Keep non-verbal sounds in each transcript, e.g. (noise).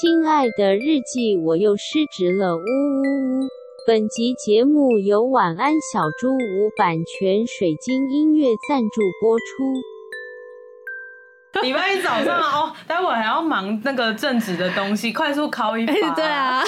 亲爱的日记，我又失职了，呜呜呜！本集节目由晚安小猪屋版权水晶音乐赞助播出。礼拜一早上哦，待会还要忙那个正职的东西，快速考一发。欸、对啊，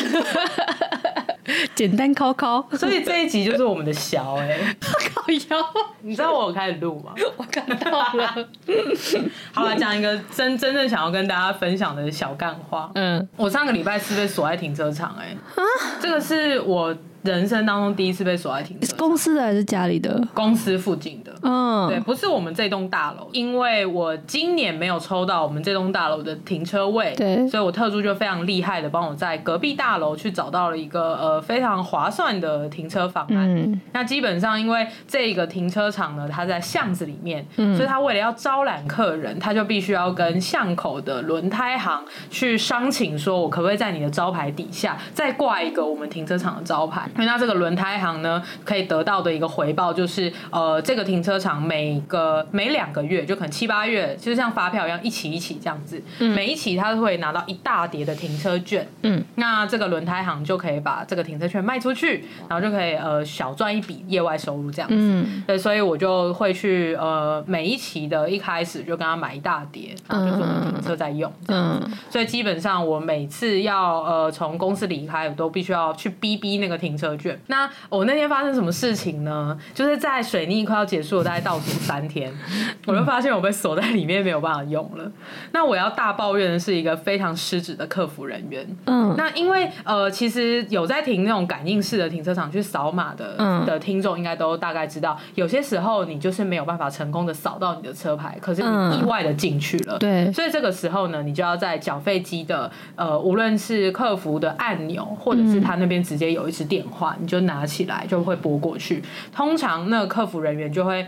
简单考考。所以这一集就是我们的小哎、欸，靠腰。你知道我有开始录吗？我看到了。(laughs) 好了，讲一个真真正想要跟大家分享的小干话。嗯，我上个礼拜是被锁在停车场哎、欸，啊，这个是我。人生当中第一次被锁在停车场，公司的还是家里的？公司附近的，嗯，对，不是我们这栋大楼，因为我今年没有抽到我们这栋大楼的停车位，对，所以我特助就非常厉害的帮我在隔壁大楼去找到了一个呃非常划算的停车方案。嗯，那基本上因为这个停车场呢，它在巷子里面，嗯，所以他为了要招揽客人，他就必须要跟巷口的轮胎行去商请，说我可不可以在你的招牌底下再挂一个我们停车场的招牌。因为那这个轮胎行呢，可以得到的一个回报就是，呃，这个停车场每个每两个月，就可能七八月，就是像发票一样一期一期这样子，嗯、每一期他都会拿到一大叠的停车券，嗯，那这个轮胎行就可以把这个停车券卖出去，然后就可以呃小赚一笔业外收入这样子，嗯，对，所以我就会去呃每一期的一开始就跟他买一大叠，然后就做停车在用这样子，嗯、所以基本上我每次要呃从公司离开，我都必须要去逼逼那个停车。车券。那我那天发生什么事情呢？就是在水逆快要结束了，大概倒数三天，(laughs) 我就发现我被锁在里面，没有办法用了。那我要大抱怨的是一个非常失职的客服人员。嗯，那因为呃，其实有在停那种感应式的停车场去扫码的的听众，应该都大概知道，有些时候你就是没有办法成功的扫到你的车牌，可是你意外的进去了。对，所以这个时候呢，你就要在缴费机的呃，无论是客服的按钮，或者是他那边直接有一支电话。话你就拿起来就会拨过去，通常那个客服人员就会。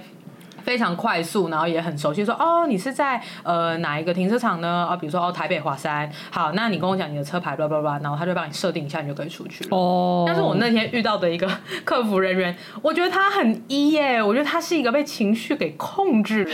非常快速，然后也很熟悉，说哦，你是在呃哪一个停车场呢？啊，比如说哦台北华山，好，那你跟我讲你的车牌，叭叭叭，然后他就帮你设定一下，你就可以出去了。哦。但是我那天遇到的一个客服人员，我觉得他很一耶，我觉得他是一个被情绪给控制的。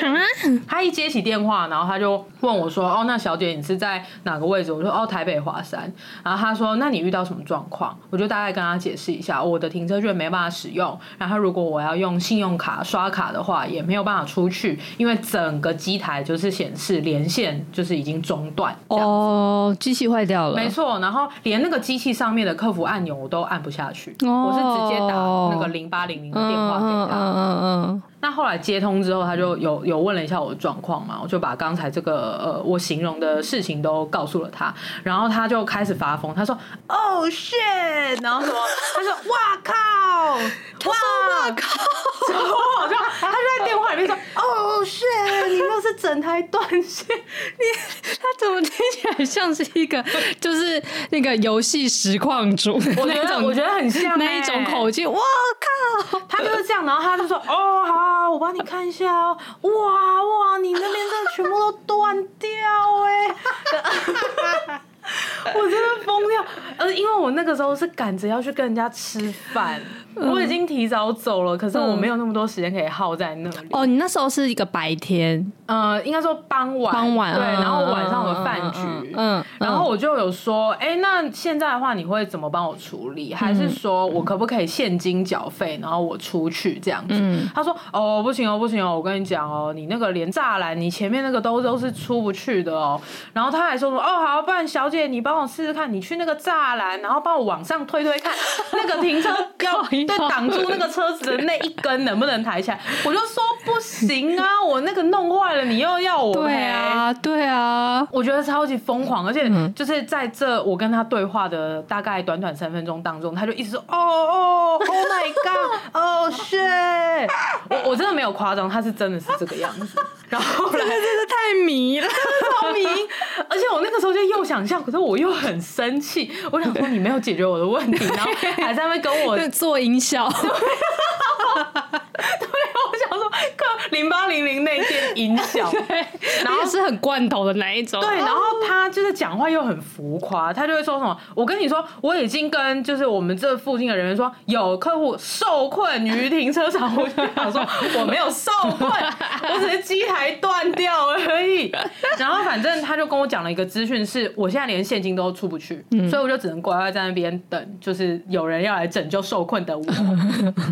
他一接起电话，然后他就问我说，哦，那小姐你是在哪个位置？我说哦台北华山。然后他说，那你遇到什么状况？我就大概跟他解释一下，我的停车券没办法使用，然后如果我要用信用卡刷卡的话，也没有。没有办法出去，因为整个机台就是显示连线就是已经中断哦，机器坏掉了。没错，然后连那个机器上面的客服按钮我都按不下去，哦、我是直接打那个零八零零的电话给他。嗯嗯嗯。嗯那后来接通之后，他就有有问了一下我的状况嘛，我就把刚才这个呃我形容的事情都告诉了他，然后他就开始发疯，他说：“Oh shit！” 然后什么？他说：“哇靠！”哇哇靠！超好笑！他就在电话里面说：“Oh shit！” 你那是整台断线，你他怎么听起来像是一个就是那个游戏实况主？我觉得我觉得很像那一种口气。哇靠！他就是这样，然后他就说：“哦好。”我帮你看一下哦，哇哇，你那边真的全部都断掉哎！(laughs) 我真的疯掉，呃，因为我那个时候是赶着要去跟人家吃饭，我已经提早走了，可是我没有那么多时间可以耗在那里。哦，你那时候是一个白天，呃，应该说傍晚，傍晚对，然后晚上的饭局，嗯，然后我就有说，哎、欸，那现在的话你会怎么帮我处理？还是说我可不可以现金缴费，然后我出去这样子？嗯、他说，哦，不行哦，不行哦，我跟你讲哦，你那个连栅栏，你前面那个都都是出不去的哦。然后他还说说，哦，好，不然小姐你帮。我试试看，你去那个栅栏，然后帮我往上推推看，那个停车要对挡住那个车子的那一根 (laughs) 能不能抬起来？我就说不行啊，(laughs) 我那个弄坏了，你又要我赔？对啊，对啊，我觉得超级疯狂，而且就是在这我跟他对话的大概短短三分钟当中，他就一直说哦哦，Oh my God，哦、oh, (laughs) shit，我我真的没有夸张，他是真的是这个样子。然后后来真的太迷了，(laughs) 超迷，而且我那个时候就又想笑，可是我又很生气，我想说你没有解决我的问题，然后还在那边跟我 (laughs) 做音效。(laughs) (laughs) 对，我想说零八零零那件音效，(laughs) 然后是很罐头的那一种。对，然后他就是讲话又很浮夸，他就会说什么：“我跟你说，我已经跟就是我们这附近的人员说，有客户受困于停车场。”我就想说，我没有受困，(laughs) 我只是机台断掉而已。然后反正他就跟我讲了一个资讯，是我现在连现金都出不去，嗯、所以我就只能乖乖在那边等，就是有人要来拯救受困的我。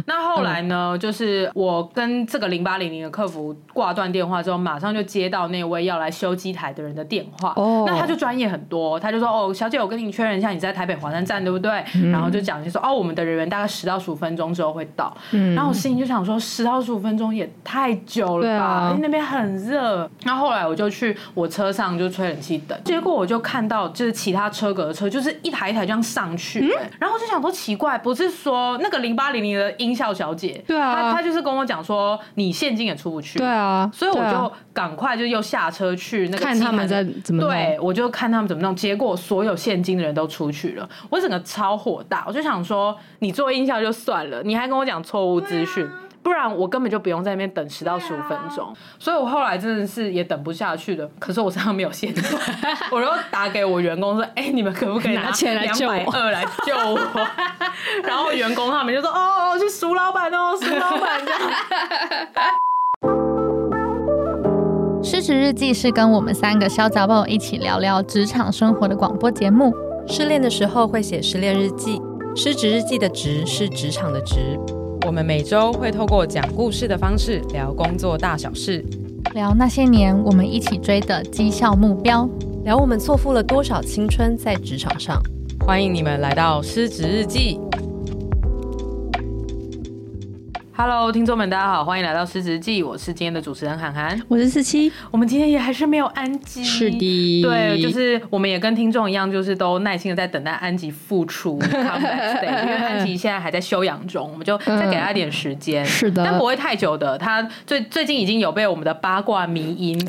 那后来呢，就是我跟这个零八零零的客服挂断电话之后，马上就接到那位要来修机台的人的电话。哦，那他就专业很多，他就说：“哦，小姐，我跟你确认一下，你在台北华山站对不对？”嗯、然后就讲就说：“哦，我们的人员大概十到十五分钟之后会到。嗯”然后我心里就想说：“十到十五分钟也太久了吧？啊、因为那边很热。”那后来我就去我车上就吹冷气等，结果我就看到就是其他车格的车就是一台一台这样上去，嗯、然后我就想说奇怪，不是说那个零八零零的音效小姐，对啊，他他就是跟我讲说你现金也出不去，对啊，所以我就赶快就又下车去那个看他们在怎么对，我就看他们怎么弄，结果所有现金的人都出去了，我整个超火大，我就想说你做音效就算了，你还跟我讲错误资讯。不然我根本就不用在那边等十到十五分钟，啊、所以我后来真的是也等不下去了。可是我身上没有现金，(laughs) 我就打给我员工说：“哎、欸，你们可不可以拿钱来救我？两百二来救我？” (laughs) 然后员工他们就说：“哦，是苏老板哦，苏老板。”这样。(laughs) 失职日记是跟我们三个小杂宝一起聊聊职场生活的广播节目。失恋的时候会写失恋日记，失职日记的职是职场的职。我们每周会透过讲故事的方式聊工作大小事，聊那些年我们一起追的绩效目标，聊我们错付了多少青春在职场上。欢迎你们来到失职日记。Hello，听众们，大家好，欢迎来到失职记，我是今天的主持人涵涵，我是四七，我们今天也还是没有安吉，是的，对，就是我们也跟听众一样，就是都耐心的在等待安吉复出 (laughs) day，因为安吉现在还在休养中，我们就再给他一点时间，(laughs) 是的，但不会太久的，他最最近已经有被我们的八卦迷音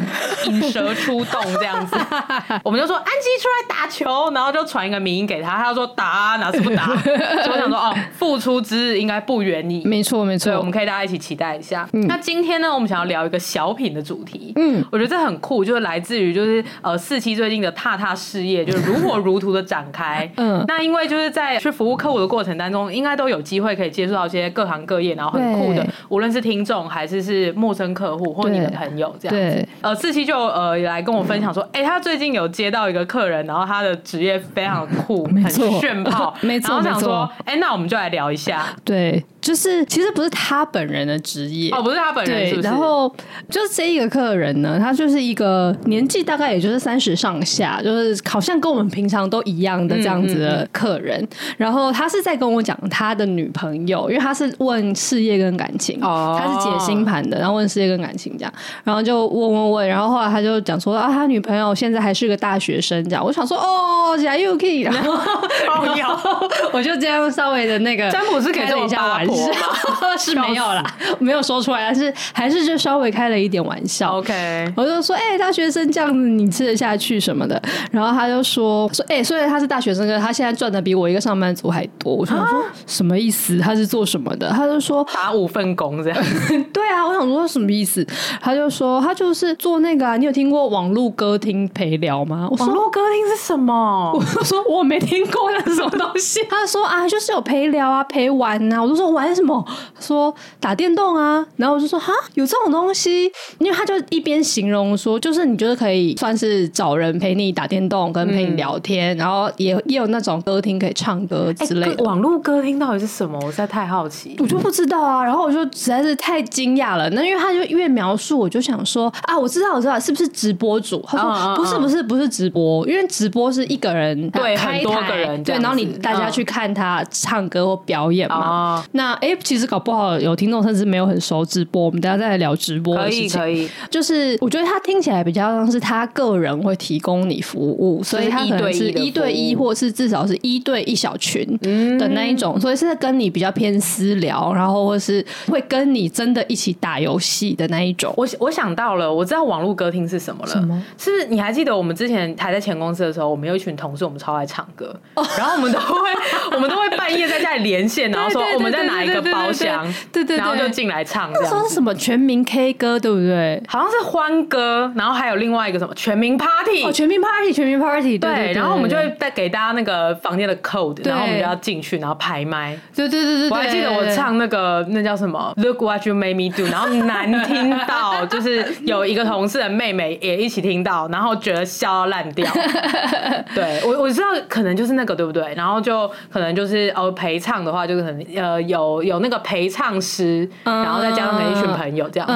引蛇出洞这样子，(laughs) 我们就说安吉出来打球，然后就传一个迷音给他，他就说打哪次不打，所以我想说哦，复出之日应该不远矣，没错没错。我们可以大家一起期待一下。嗯、那今天呢，我们想要聊一个小品的主题。嗯，我觉得这很酷，就是来自于就是呃四期最近的踏踏事业，就是如火如荼的展开。(laughs) 嗯，那因为就是在去服务客户的过程当中，应该都有机会可以接触到一些各行各业，然后很酷的，对无论是听众还是是陌生客户或你的朋友这样子。对呃，四期就呃来跟我分享说，哎、他最近有接到一个客人，然后他的职业非常酷，很炫炮。没错，然后想说，哎、欸，那我们就来聊一下。对。就是其实不是他本人的职业。哦，不是他本人是不是，对，然后就是这一个客人呢，他就是一个年纪大概也就是三十上下，就是好像跟我们平常都一样的这样子的客人。嗯嗯嗯，然后他是在跟我讲他的女朋友，因为他是问事业跟感情，哦，他是解星盘的，然后问事业跟感情这样，然后就问问问，然后后来他就讲说啊，他女朋友现在还是个大学生这样。我想说哦，假又可以，然后 (laughs) 我就这样稍微的那个占卜师开了一下玩笑。(laughs) 是没有啦，没有说出来，但是还是就稍微开了一点玩笑。OK，我就说，哎、欸，大学生这样子你吃得下去什么的？然后他就说，说，哎、欸，虽然他是大学生，可是他现在赚的比我一个上班族还多。我想说，啊、什么意思？他是做什么的？他就说打五份工这样。(laughs) 对啊，我想说什么意思？他就说他就是做那个、啊，你有听过网络歌厅陪聊吗？网络歌厅是什么？(laughs) 我说我没听过那是什么东西。他说啊，就是有陪聊啊，陪玩啊。我就说玩。为什么说打电动啊？然后我就说哈，有这种东西，因为他就一边形容说，就是你觉得可以算是找人陪你打电动，跟陪你聊天，嗯、然后也也有那种歌厅可以唱歌之类的。欸、网络歌厅到底是什么？我实在太好奇，我就不知道啊。然后我就实在是太惊讶了。那因为他就越描述，我就想说啊，我知道，我知道，是不是直播主？他说、嗯嗯嗯、不是，不是，不是直播，因为直播是一个人对很多个人对，然后你大家去看他唱歌或表演嘛。嗯、那哎、欸，其实搞不好有听众甚至没有很熟直播，我们等下再来聊直播的事情。可以，可以。就是我觉得他听起来比较像是他个人会提供你服务，所以他可能是一对一，或是至少是一对一小群的那一种，所以是在跟你比较偏私聊，然后或是会跟你真的一起打游戏的那一种。我我想到了，我知道网络歌厅是什么了。什么？是不是你还记得我们之前还在前公司的时候，我们有一群同事，我们超爱唱歌，然后我们都会我们都会半夜在家里连线，(laughs) 然后说我们在哪。哪一个包厢，对对，然后就进来唱。那时候是什么全民 K 歌，对不对？好像是欢歌，然后还有另外一个什么全民 Party，哦，全民 Party，全民 Party，对。然后我们就会带给大家那个房间的 code，然后我们就要进去，然后排麦。对对对对，我还记得我唱那个那叫什么 Look What You Made Me Do，然后难听到 (laughs) 就是有一个同事的妹妹也一起听到，然后觉得笑到烂掉。(laughs) 对我我知道可能就是那个对不对？然后就可能就是哦陪唱的话，就是可能呃有有那个陪唱师，然后再加上一群朋友这样子，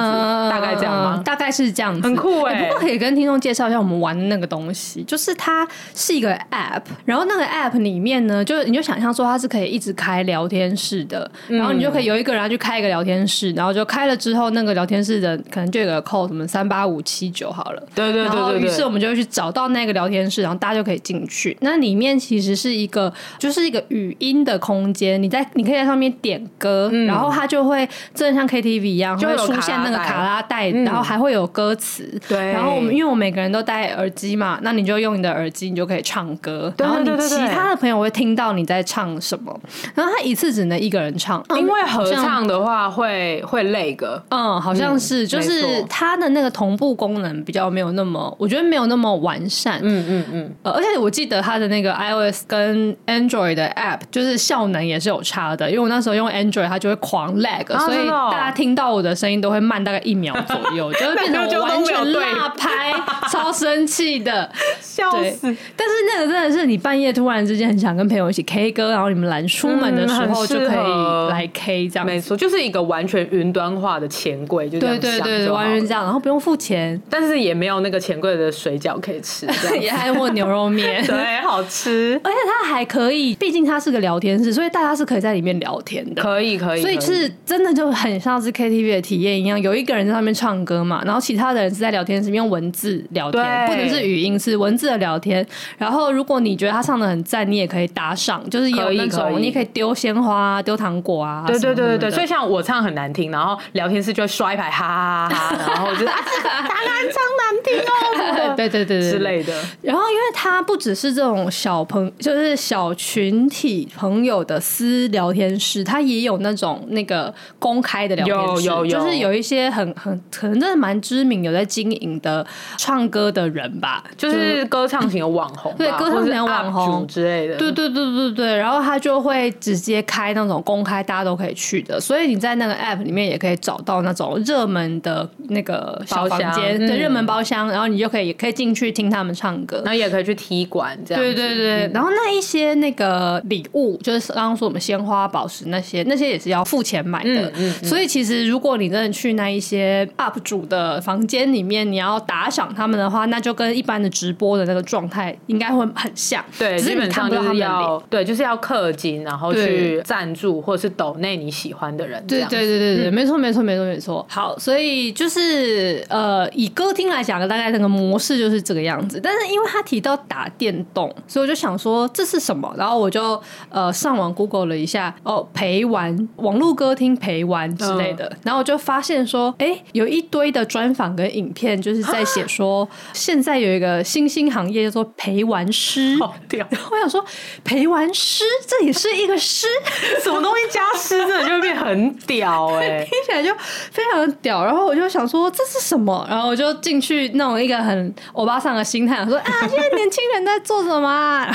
大概这样吗？大概是这样子，很酷哎。不过可以跟听众介绍一下我们玩的那个东西，就是它是一个 app，然后那个 app 里面呢，就你就想象说它是可以一直开聊天室的，然后你就可以有一个人去开一个聊天室，然后就开了之后，那个聊天室的可能就有个 code 什么三八五七九好了，对对对对，然后于是我们就会去找到那个聊天室，然后大家就可以进去。那里面其实是一个就是一个语音的空间，你在你可以在上面点歌，然后它就会真的像 KTV 一样，就会出现那个卡拉带，然后还会有歌词。对，然后我们因为我们每个人都戴耳机嘛，那你就用你的耳机，你就可以唱歌。然后你其他的朋友会听到你在唱什么。然后他一次只能一个人唱，因为合唱的话会会累个。嗯，好像是，就是它的那个同步功能比较没有那么，我觉得没有那么完善。嗯嗯嗯。而且我记得它的那个 iOS 跟 Android 的 App 就是效能也是有差的，因为我那时候用 Android 它就会狂 lag，所以大家听到我的声音都会慢大概一秒左右，(laughs) 就会变成我完全落拍，超生气的，(laughs) 笑死。但是那个真的是你半夜突然之间很想跟朋友一起 K 歌，然后你们来出门的时候就可以来 K 这样，没错，就是一个完全云端化的钱柜，就这样，对对对，完全这样，然后不用付钱，但是也没有那个钱柜的水饺可以吃，(laughs) 也还有牛肉面，对，好吃，而且它还可以，毕竟它是个聊天室，所以大家是可以在里面聊天的，可以可以，所以是真的就很像是 KTV 的体验一样，有一个人在上面唱歌嘛，然后其他的人是在聊天室用文字聊天，不能是语音，是文字的聊天。然后如果你觉得他唱的很赞，你也可以打赏，就是有那种你可以丢鲜花、丢糖果啊，对对对对对。所以像我唱很难听，然后聊天室就会刷一排哈哈哈哈，然后就 (laughs) 啊这个当然唱难听哦，(laughs) 对对对对之类的。然后因为他不只是这种小朋，就是小群体朋友的私聊天室，他也有那种那个公开的聊天室，有有有，就是有一些很很可能真的蛮知名，有在经营的唱歌的人吧，就是 (laughs) 歌唱型的网红，对歌唱型的网红之类的，对对对对对。然后他就会直接开那种公开，大家都可以去的。所以你在那个 app 里面也可以找到那种热门的那个小房间，对热门包厢，然后你就可以也可以进去听他们唱歌，然后也可以去踢馆这样。对对对。然后那一些那个礼物，就是刚刚说我们鲜花、宝石那些，那些也是要付钱买的。嗯。所以其实如果你真的去那一些 up 主的房间里面，你要打赏他们的话，那就跟一般的直播的那个状态应该会很像。对，基本上就是要对，就是要氪金，然后去赞助或者是抖内你喜欢的人。对对对对对，没错没错没错没错。好，所以就是呃，以歌厅来讲，大概那个模式就是这个样子。但是因为他提到打电动，所以我就想说这是什么？然后我就呃上网 Google 了一下，哦，陪玩网络歌厅陪玩之类的，然后我就发现说，哎，有一堆的专访跟影片，就是在写说 (laughs) 现在有一个新兴行业叫做陪玩师。好屌！我想说陪玩师这也是一个师，(laughs) 什么东西加师，真的就会变很屌哎，(laughs) 听起来就非常屌。然后我就想说这是什么？然后我就进去那种一个很欧巴桑的心态，说啊，现在年轻人在做什么啊？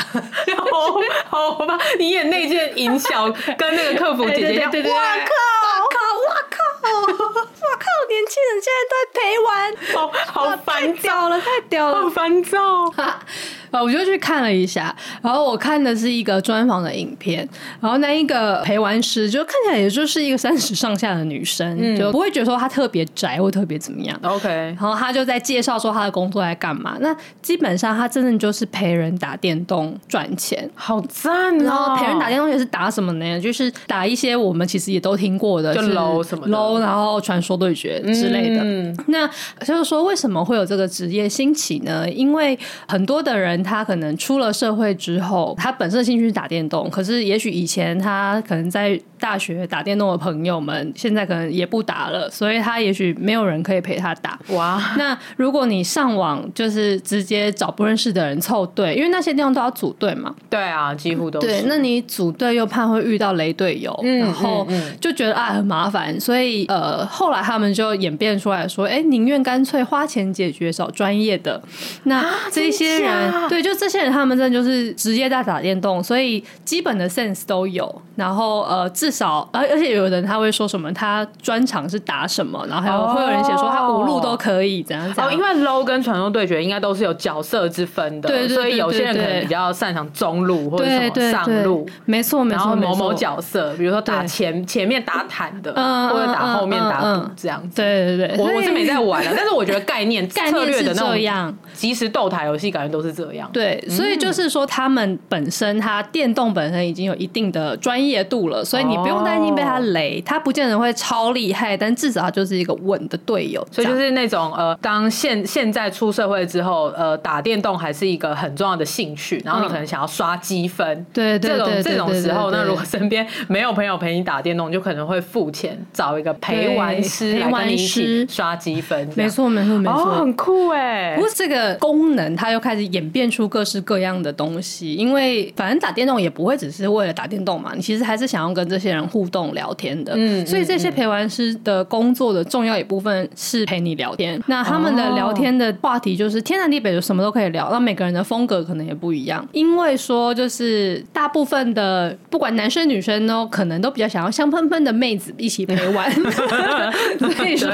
好，好吧，你演那件银小跟那个客服姐姐，对对对，哇靠，哇靠，哇靠，哇靠，年轻人现在在陪玩，好好烦躁了，太屌了，好烦躁。(laughs) 啊，我就去看了一下，然后我看的是一个专访的影片，然后那一个陪玩师就看起来也就是一个三十上下的女生，嗯、就不会觉得说她特别宅或特别怎么样。OK，然后她就在介绍说她的工作在干嘛。那基本上她真的就是陪人打电动赚钱，好赞哦！然后陪人打电动也是打什么呢？就是打一些我们其实也都听过的，就 low 什么 low，然后传说对决之类的。嗯、那就是说为什么会有这个职业兴起呢？因为很多的人。他可能出了社会之后，他本身的兴趣是打电动，可是也许以前他可能在大学打电动的朋友们，现在可能也不打了，所以他也许没有人可以陪他打。哇，那如果你上网就是直接找不认识的人凑队，因为那些地方都要组队嘛。对啊，几乎都是。对，那你组队又怕会遇到雷队友，嗯、然后就觉得啊很麻烦，所以呃后来他们就演变出来说，哎，宁愿干脆花钱解决，找专业的。那这些人，啊、对，就这些人，他们真的就是直接在打电动，所以基本的 sense 都有。然后呃，至少而而且有人他会说什么，他专长是打什么，然后还有会有人写说他五路都可以怎样怎样。哦，因为 low 跟传说对决应该都是有角色之分的，所以有些人可能比较擅长中路或者什么上路，没错没错。然后某某角色，比如说打前前面打坦的，或者打后面打补这样子。对对对，我我是没在玩的，但是我觉得概念 (laughs) 策略的那种样，即时斗台游戏感觉都是这样。对，所以就是说他们本身，他电动本身已经有一定的专业度了，所以你不用担心被他雷，他不见得会超厉害，但至少他就是一个稳的队友。所以就是那种呃，当现现在出社会之后，呃，打电动还是一个很重要的兴趣，然后你可能想要刷积分，对对，这种这种时候，那如果身边没有朋友陪你打电动，就可能会付钱找一个陪玩师来跟你一起刷积分。没错没错没错，很酷哎。不过这个功能它又开始演变出各式各样的东西，因为反正打电动也不会只是为了打电动嘛，你其实还是想要跟这些人互动聊天的。嗯，所以这些陪玩师的工作的重要一部分是陪你聊天。那他们的聊天的话题就是天南地北，就什么都可以聊。那每个人的风格可能也不一样，因为说就是大部分的不管男生女生都，可能都比较想要香喷喷的妹子一起陪玩。(laughs) 所以说，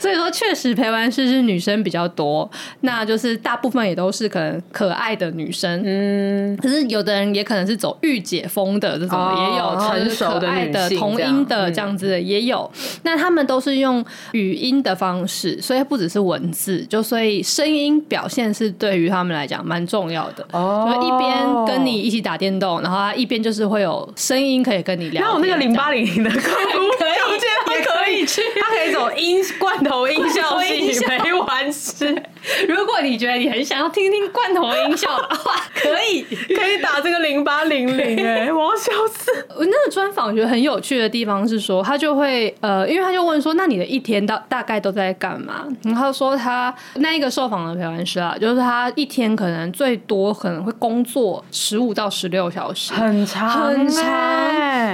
所以说确实陪玩师是女生比较多。那就是大部分也都是可能可爱的女生，嗯，可是有的人也可能是走御姐风的这种，哦、也有成熟的女的童音的这样子的也有。嗯、那他们都是用语音的方式，所以不只是文字，就所以声音表现是对于他们来讲蛮重要的。哦，就一边跟你一起打电动，然后他一边就是会有声音可以跟你聊。那我那个零八零零的客户 (laughs) 可以，也可以去，他可以走音罐头音效系陪玩师。(laughs) (laughs) 如果你觉得你很想要听听罐头音效的话，可以 (laughs) 可以打这个零八零零哎，(laughs) 我要笑死！我那个专访觉得很有趣的地方是说，他就会呃，因为他就问说，那你的一天到大概都在干嘛？然后说他那一个受访的陪玩师啊，就是他一天可能最多可能会工作十五到十六小时，很长很长。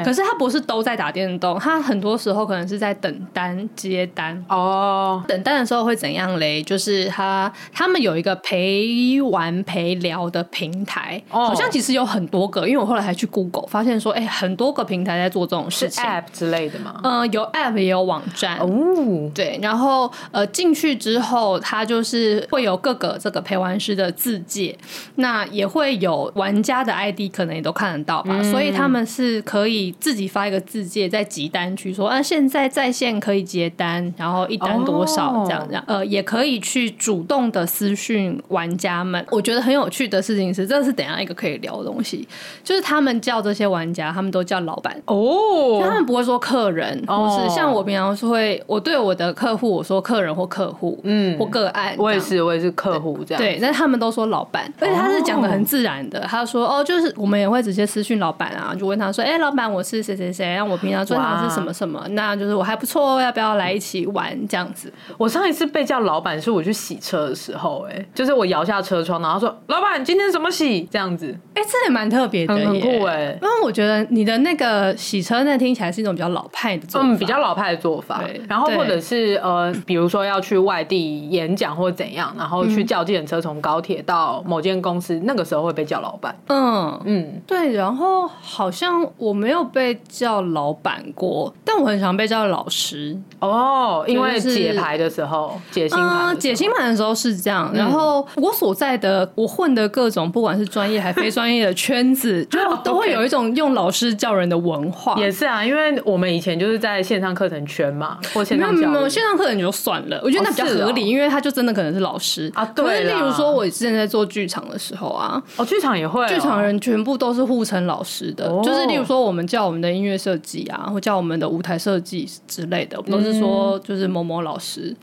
可是他不是都在打电动，他很多时候可能是在等单接单哦。等单的时候会怎样嘞？就是他。他们有一个陪玩陪聊的平台，好像其实有很多个，因为我后来还去 Google 发现说，哎，很多个平台在做这种事情，App 之类的嘛？嗯，有 App 也有网站哦。对，然后呃进去之后，它就是会有各个这个陪玩师的自介，那也会有玩家的 ID，可能也都看得到吧。所以他们是可以自己发一个自介，在集单区说，啊，现在在线可以接单，然后一单多少这样这样。呃，也可以去主动的私讯玩家们，我觉得很有趣的事情是，这是等下一个可以聊的东西，就是他们叫这些玩家，他们都叫老板。哦，他们不会说客人，或是像我平常是会，我对我的客户我说客人或客户，嗯，或个案，我也是，我也是客户这样，对，但他们都说老板，而且他是讲的很自然的，他说哦，就是我们也会直接私讯老板啊，就问他说，哎，老板，我是谁谁谁，然后我平常专长是什么什么，那就是我还不错哦，要不要来一起玩？这样子？我上一次被叫老板是我去洗车的时候。后哎，就是我摇下车窗，然后说：“老板，今天怎么洗？”这样子，哎、欸，这也蛮特别的，很酷哎。因为我觉得你的那个洗车，那听起来是一种比较老派的做法，嗯，比较老派的做法。对，然后或者是呃，比如说要去外地演讲或者怎样，然后去叫计程车从高铁到某间公司，那个时候会被叫老板。嗯嗯，对。然后好像我没有被叫老板过，但我很常被叫老师哦，因为解牌的时候，解星盘，解星盘的时候是这样。然后我所在的我混的各种不管是专业还非专业的圈子，就 (laughs) 都会有一种用老师叫人的文化。也是啊，因为我们以前就是在线上课程圈嘛，或线上线上课程就算了，我觉得那比较合理，因为他就真的可能是老师啊。对，例如说我之前在做剧场的时候啊，哦，剧场也会，剧场人全部都是互称老师的，就是例如说我们叫我们的音乐设计啊，或叫我们的舞台设计之类的，我们都是说就是某某老师。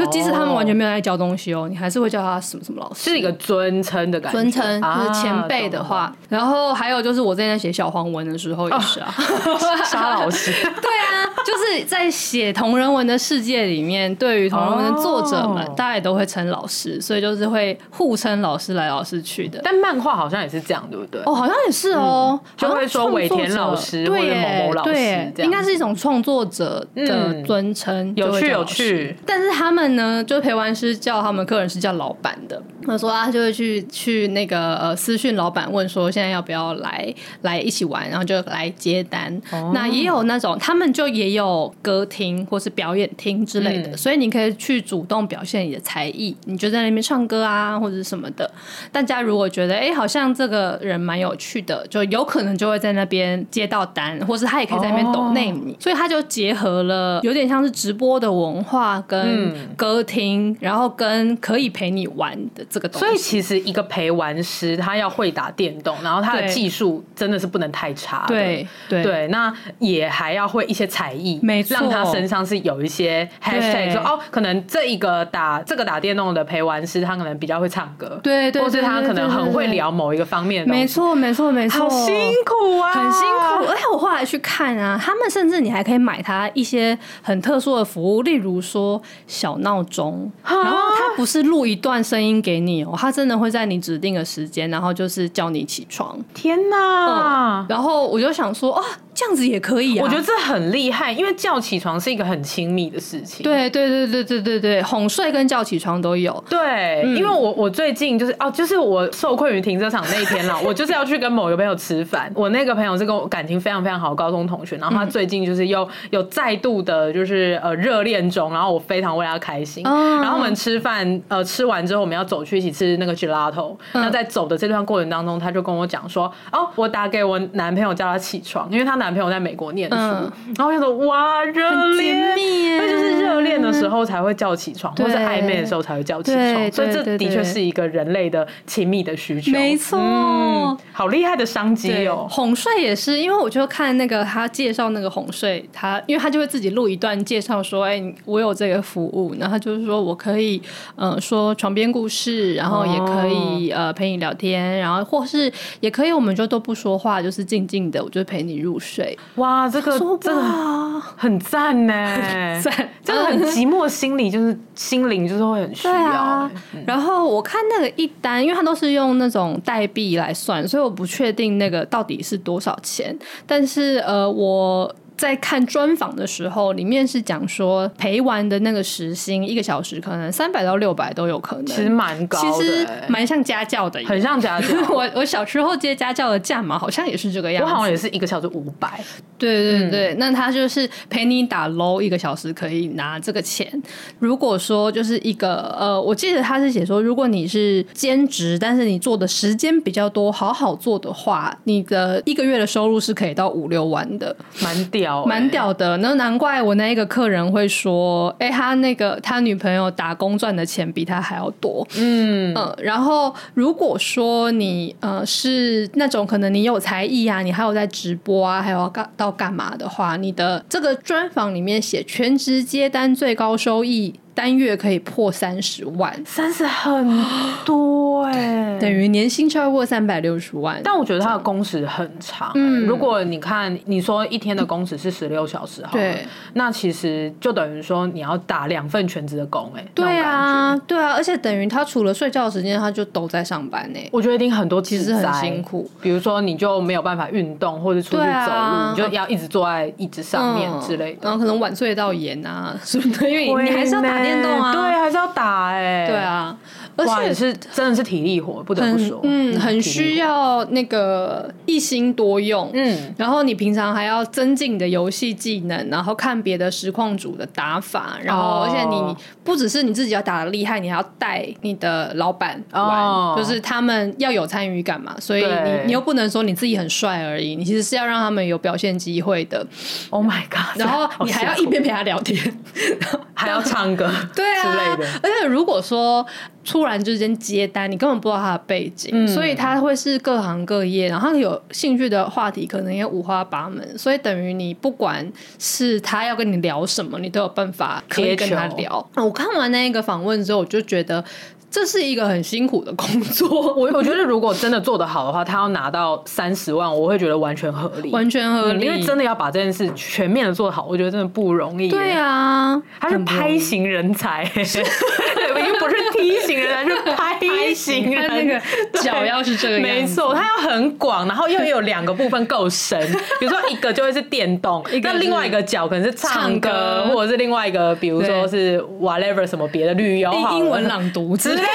就即使他们完全没有在教东西哦，你还是会叫他什么什么老师，是一个尊称的感觉。尊称就是前辈的话，啊、然后还有就是我之前在写小黄文的时候也是啊，(laughs) 沙老师。(laughs) 对啊，就是在写同人文的世界里面，对于同人文的作者们，大家也都会称老师，所以就是会互称老师来老师去的。但漫画好像也是这样，对不对？哦，好像也是哦，嗯、就会说尾田老师或者某某老师，对，应该是一种创作者的尊称、嗯，有趣有趣。但是他们呢，就陪玩师叫他们客人是叫老板的。他说啊就会去去那个呃私讯老板问说，现在要不要来来一起玩，然后就来接单。哦、那也有那种他们就也有歌厅或是表演厅之类的，嗯、所以你可以去主动表现你的才艺，你就在那边唱歌啊或者是什么的。大家如果觉得哎、欸、好像这个人蛮有趣的，就有可能就会在那边接到单，或是他也可以在那边抖内你。所以他就结合了有点像是直播的文化跟歌厅，嗯、然后跟可以陪你玩的。这个东西，所以其实一个陪玩师，他要会打电动，然后他的技术真的是不能太差。对对对，那也还要会一些才艺，没错，让他身上是有一些 hashtag 说哦，可能这一个打这个打电动的陪玩师，他可能比较会唱歌，对对，或是他可能很会聊某一个方面的。没错没错没错，好辛苦啊，很辛苦。而且我后来去看啊，他们甚至你还可以买他一些很特殊的服务，例如说小闹钟，然后他不是录一段声音给你哦，他真的会在你指定的时间，然后就是叫你起床。天哪！嗯，然后我就想说，啊。这样子也可以啊，我觉得这很厉害，因为叫起床是一个很亲密的事情。对对对对对对对，哄睡跟叫起床都有。对，嗯、因为我我最近就是哦，就是我受困于停车场那一天了，(laughs) 我就是要去跟某个朋友吃饭。我那个朋友是跟我感情非常非常好的高中同学，然后他最近就是又有再度的，就是呃热恋中，然后我非常为他开心。嗯、然后我们吃饭，呃吃完之后我们要走去一起吃那个 gelato。那在走的这段过程当中，他就跟我讲说，哦，我打给我男朋友叫他起床，因为他男。朋友在美国念书，嗯、然后我就说哇，热恋，那就是热恋的时候才会叫起床，或是暧昧的时候才会叫起床，所以这的确是一个人类的亲密的需求。没错、嗯，好厉害的商机哦！哄睡也是，因为我就看那个他介绍那个哄睡，他因为他就会自己录一段介绍说，哎、欸，我有这个服务，然后他就是说我可以，嗯、呃，说床边故事，然后也可以、哦、呃陪你聊天，然后或是也可以，我们就都不说话，就是静静的，我就陪你入睡。哇，这个真的很赞呢，(laughs) 赞，真的很寂寞，心里就是心灵就是会很需要。啊嗯、然后我看那个一单，因为它都是用那种代币来算，所以我不确定那个到底是多少钱。但是呃，我。在看专访的时候，里面是讲说陪玩的那个时薪一个小时可能三百到六百都有可能，其实蛮高的，其实蛮像家教的，很像家教。(laughs) 我我小时候接家教的价码好像也是这个样子，我好像也是一个小时五百。对对对，嗯、那他就是陪你打 low 一个小时可以拿这个钱。如果说就是一个呃，我记得他是写说，如果你是兼职，但是你做的时间比较多，好好做的话，你的一个月的收入是可以到五六万的，蛮屌。蛮屌的，那难怪我那一个客人会说，哎、欸，他那个他女朋友打工赚的钱比他还要多，嗯嗯。然后如果说你呃是那种可能你有才艺啊，你还有在直播啊，还有要干到干嘛的话，你的这个专访里面写全职接单最高收益。单月可以破三十万，三十很多哎、欸，等于年薪超过三百六十万。但我觉得他的工时很长、欸。嗯，如果你看你说一天的工时是十六小时，好了，对，那其实就等于说你要打两份全职的工哎、欸。对啊，对啊，而且等于他除了睡觉的时间，他就都在上班呢、欸。我觉得一定很多，其实很辛苦。比如说你就没有办法运动或者出去走路，啊、你就要一直坐在椅子上面之类的，嗯、然后可能晚睡到严啊什么的，因为你还是要打。电动啊，对，还是要打哎、欸，对啊，而且也是真的是体力活，不得不说，嗯，很需要那个一心多用，嗯，然后你平常还要增进你的游戏技能，然后看别的实况组的打法，然后而且你不只是你自己要打的厉害，你还要带你的老板玩，哦、就是他们要有参与感嘛，所以你你又不能说你自己很帅而已，你其实是要让他们有表现机会的。Oh my god！(laughs) 然后你还要一边陪他聊天。(laughs) 还要唱歌，对啊之类的。而且如果说突然之间接单，你根本不知道他的背景，嗯、所以他会是各行各业，然后有兴趣的话题可能也五花八门，所以等于你不管是他要跟你聊什么，你都有办法可以跟他聊。我看完那一个访问之后，我就觉得。这是一个很辛苦的工作，(laughs) 我我觉得如果真的做得好的话，他要拿到三十万，我会觉得完全合理，完全合理。因为真的要把这件事全面的做好，我觉得真的不容易。对啊，他是拍型人才，(laughs) (laughs) 已经不是梯形人才，是 (laughs) 拍形人。他那个脚要是这个样子，没错，它要很广，然后又有两个部分够深。(laughs) 比如说一个就会是电动，那另外一个脚可能是唱歌，或者是另外一个，比如说是 whatever 什么别的旅游，英文朗读之类。(laughs)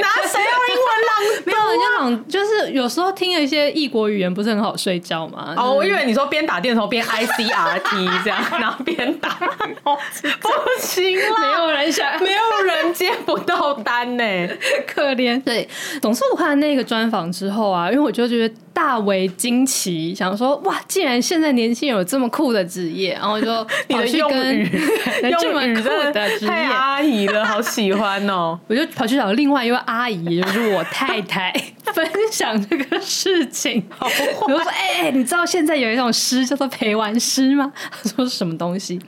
拿谁要英文朗读？(laughs) 没有人家讲，就是有时候听了一些异国语言，不是很好睡觉吗？哦，我以为你说边打电头边 I C R T (laughs) 这样，然后边打，不行啦，没有人想，没有人接不到单呢，(laughs) 可怜。对，总是我看那个专访之后啊，因为我就觉得。大为惊奇，想说哇，既然现在年轻人有这么酷的职业，然后就 (laughs) 跑去跟 (laughs) 这么酷的职业阿姨了，好喜欢哦！(laughs) 我就跑去找另外一位阿姨，就是我太太，分享这个事情。比如说，哎、欸，你知道现在有一种诗叫做陪玩诗吗？他说是什么东西？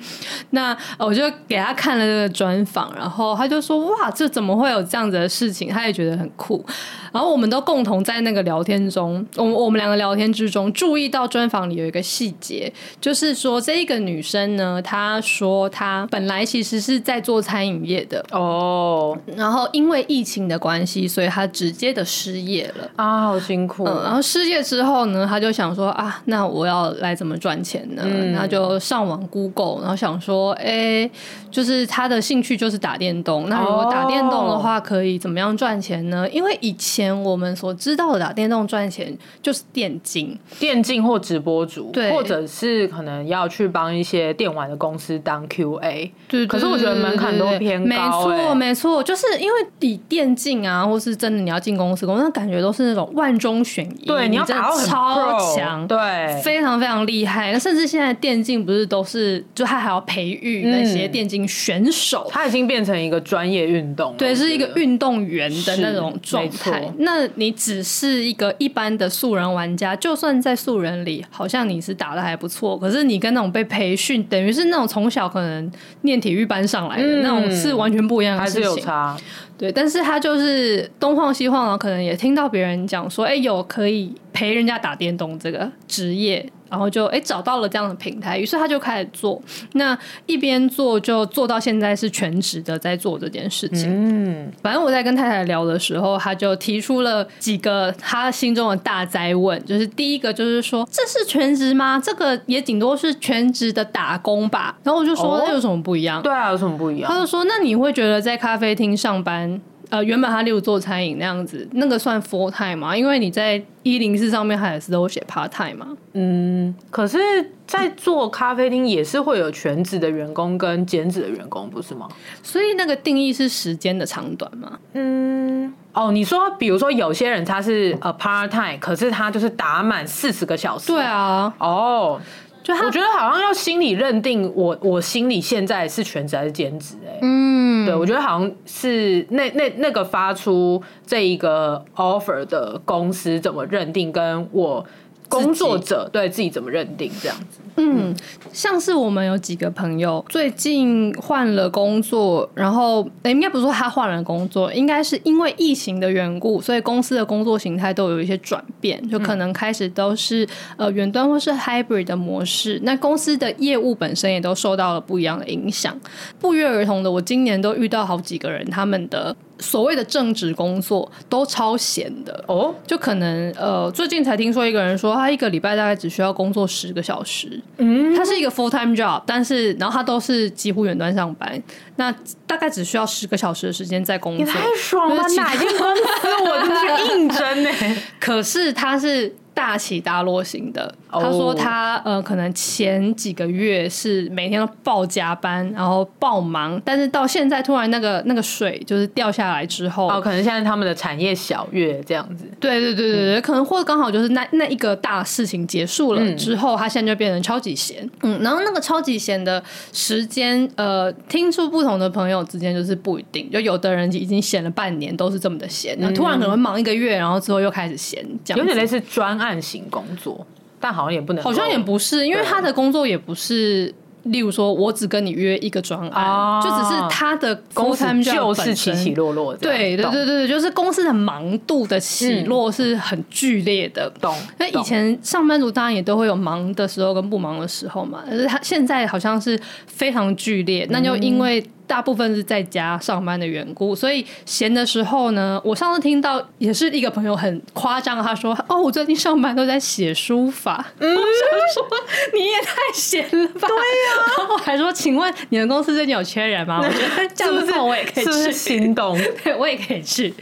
那我就给他看了这个专访，然后他就说哇，这怎么会有这样子的事情？他也觉得很酷。然后我们都共同在那个聊天中，我我们两个聊天之中注意到专访里有一个细节，就是说这一个女生呢，她说她本来其实是在做餐饮业的哦，然后因为疫情的关系，所以她直接的失业了啊，好辛苦。嗯，然后失业之后呢，她就想说啊，那我要来怎么赚钱呢？嗯，她就上网 Google，然后想说，哎，就是她的兴趣就是打电动，那如果打电动的话，可以怎么样赚钱呢？因为以前。我们所知道的打电动赚钱就是电竞、电竞或直播主，对，或者是可能要去帮一些电玩的公司当 QA。对，可是我觉得门槛都偏高。没错，没错，就是因为比电竞啊，或是真的你要进公司，公司那感觉都是那种万中选一。对，你要打到超强，对，非常非常厉害。那甚至现在电竞不是都是，就他还要培育那些电竞选手，他已经变成一个专业运动，对，是一个运动员的那种状态。那你只是一个一般的素人玩家，就算在素人里，好像你是打的还不错，可是你跟那种被培训，等于是那种从小可能念体育班上来的、嗯、那种，是完全不一样的事情。还是有差。对，但是他就是东晃西晃，然后可能也听到别人讲说，哎、欸，有可以陪人家打电动这个职业。然后就哎找到了这样的平台，于是他就开始做。那一边做就做到现在是全职的在做这件事情。嗯，反正我在跟太太聊的时候，他就提出了几个他心中的大灾问，就是第一个就是说，这是全职吗？这个也顶多是全职的打工吧。然后我就说，哦，那有什么不一样？对啊，有什么不一样？他就说，那你会觉得在咖啡厅上班？呃，原本他例如做餐饮那样子，那个算 full time 吗？因为你在一零四上面还是都写 part time 嘛。嗯，可是，在做咖啡厅也是会有全职的员工跟兼职的员工，不是吗？所以那个定义是时间的长短吗？嗯，哦，你说，比如说有些人他是呃 part time，可是他就是打满四十个小时。对啊。哦。就我觉得好像要心理认定我，我心里现在是全职还是兼职？哎，嗯，对，我觉得好像是那那那个发出这一个 offer 的公司怎么认定，跟我。工作者对自己怎么认定这样子？嗯，像是我们有几个朋友最近换了工作，然后应该不是说他换了工作，应该是因为疫情的缘故，所以公司的工作形态都有一些转变，就可能开始都是呃远端或是 hybrid 的模式。那公司的业务本身也都受到了不一样的影响，不约而同的，我今年都遇到好几个人，他们的。所谓的正职工作都超闲的。哦，就可能呃，最近才听说一个人说，他一个礼拜大概只需要工作十个小时，嗯，他是一个 full time job，但是然后他都是几乎远端上班，那大概只需要十个小时的时间在工作，也太爽了，哪间公司我就去应征呢？(laughs) 可是他是。大起大落型的。他说他呃，可能前几个月是每天都爆加班，然后爆忙，但是到现在突然那个那个水就是掉下来之后，哦，可能现在他们的产业小月这样子。对对对对对，嗯、可能或者刚好就是那那一个大事情结束了之后，嗯、他现在就变成超级闲。嗯，然后那个超级闲的时间，呃，听出不同的朋友之间就是不一定，就有的人已经闲了半年都是这么的闲，那、嗯、突然可能忙一个月，然后之后又开始闲，这样有点类似专案型工作。但好像也不能，好像也不是，因为他的工作也不是，例如说我只跟你约一个专案，啊、就只是他的公司就是起起落落。对对对对，就是公司的忙度的起落是很剧烈的。懂。那以前上班族当然也都会有忙的时候跟不忙的时候嘛，但是他现在好像是非常剧烈，那就因为。大部分是在家上班的缘故，所以闲的时候呢，我上次听到也是一个朋友很夸张，他说：“哦，我最近上班都在写书法。”嗯，我想说你也太闲了吧？对呀、啊。然后我还说：“请问你们公司最近有缺人吗？”我觉得这样子 (laughs) 我也可以去，是不是心动？(laughs) 对，我也可以去。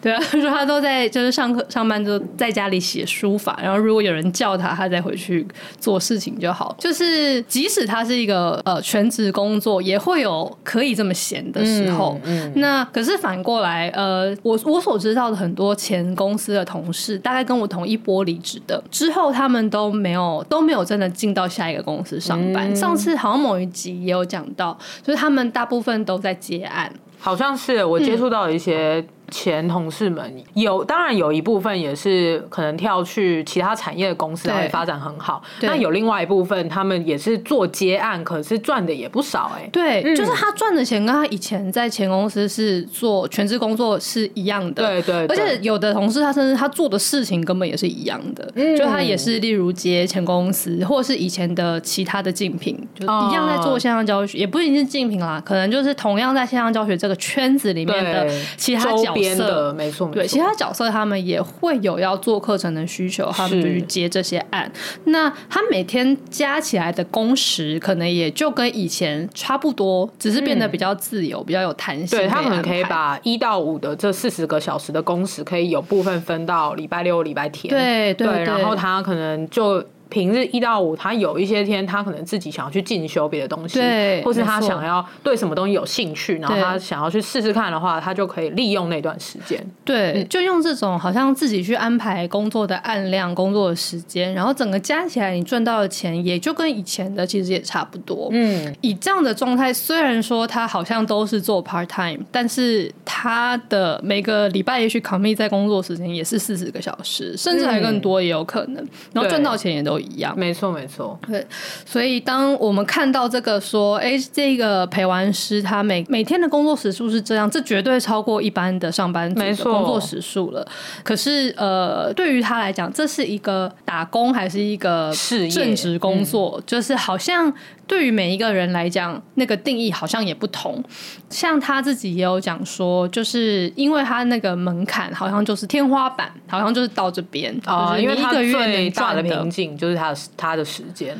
对啊，他 (laughs) 说他都在就是上课上班就在家里写书法，然后如果有人叫他，他再回去做事情就好。就是即使他是一个呃全职工作，也会有可以这么闲的时候。嗯嗯、那可是反过来，呃，我我所知道的很多前公司的同事，大概跟我同一波离职的之后，他们都没有都没有真的进到下一个公司上班。嗯、上次好像某一集也有讲到，就是他们大部分都在接案，好像是我接触到一些、嗯。前同事们有，当然有一部分也是可能跳去其他产业的公司，会发展很好。那有另外一部分，他们也是做接案，可是赚的也不少哎、欸。对，嗯、就是他赚的钱跟他以前在前公司是做全职工作是一样的。对，对对，而且有的同事他甚至他做的事情根本也是一样的，嗯、就他也是例如接前公司或者是以前的其他的竞品，就一样在做线上教学，哦、也不一定是竞品啦，可能就是同样在线上教学这个圈子里面的其他角色。边的没错，对，其他角色他们也会有要做课程的需求，他们就去接这些案。那他每天加起来的工时，可能也就跟以前差不多，只是变得比较自由，嗯、比较有弹性。对，他们可以把一到五的这四十个小时的工时，可以有部分分到礼拜六、礼拜天。对对，对，然后他可能就。平日一到五，他有一些天，他可能自己想要去进修别的东西，对，或是他想要对什么东西有兴趣，然后他想要去试试看的话，他就可以利用那段时间。对，嗯、就用这种好像自己去安排工作的按量、工作的时间，然后整个加起来，你赚到的钱也就跟以前的其实也差不多。嗯，以这样的状态，虽然说他好像都是做 part time，但是他的每个礼拜也许 commit 在工作时间也是四十个小时，甚至还更多也有可能，嗯、然后赚到钱也都。一样，没错没错，对，所以当我们看到这个说，哎，这个陪玩师他每每天的工作时数是这样，这绝对超过一般的上班族的工作时数了。可是，呃，对于他来讲，这是一个打工还是一个正职工作？嗯、就是好像。对于每一个人来讲，那个定义好像也不同。像他自己也有讲说，就是因为他那个门槛好像就是天花板，好像就是到这边啊，就是、因为他一个月最大的瓶颈就是他的他的时间。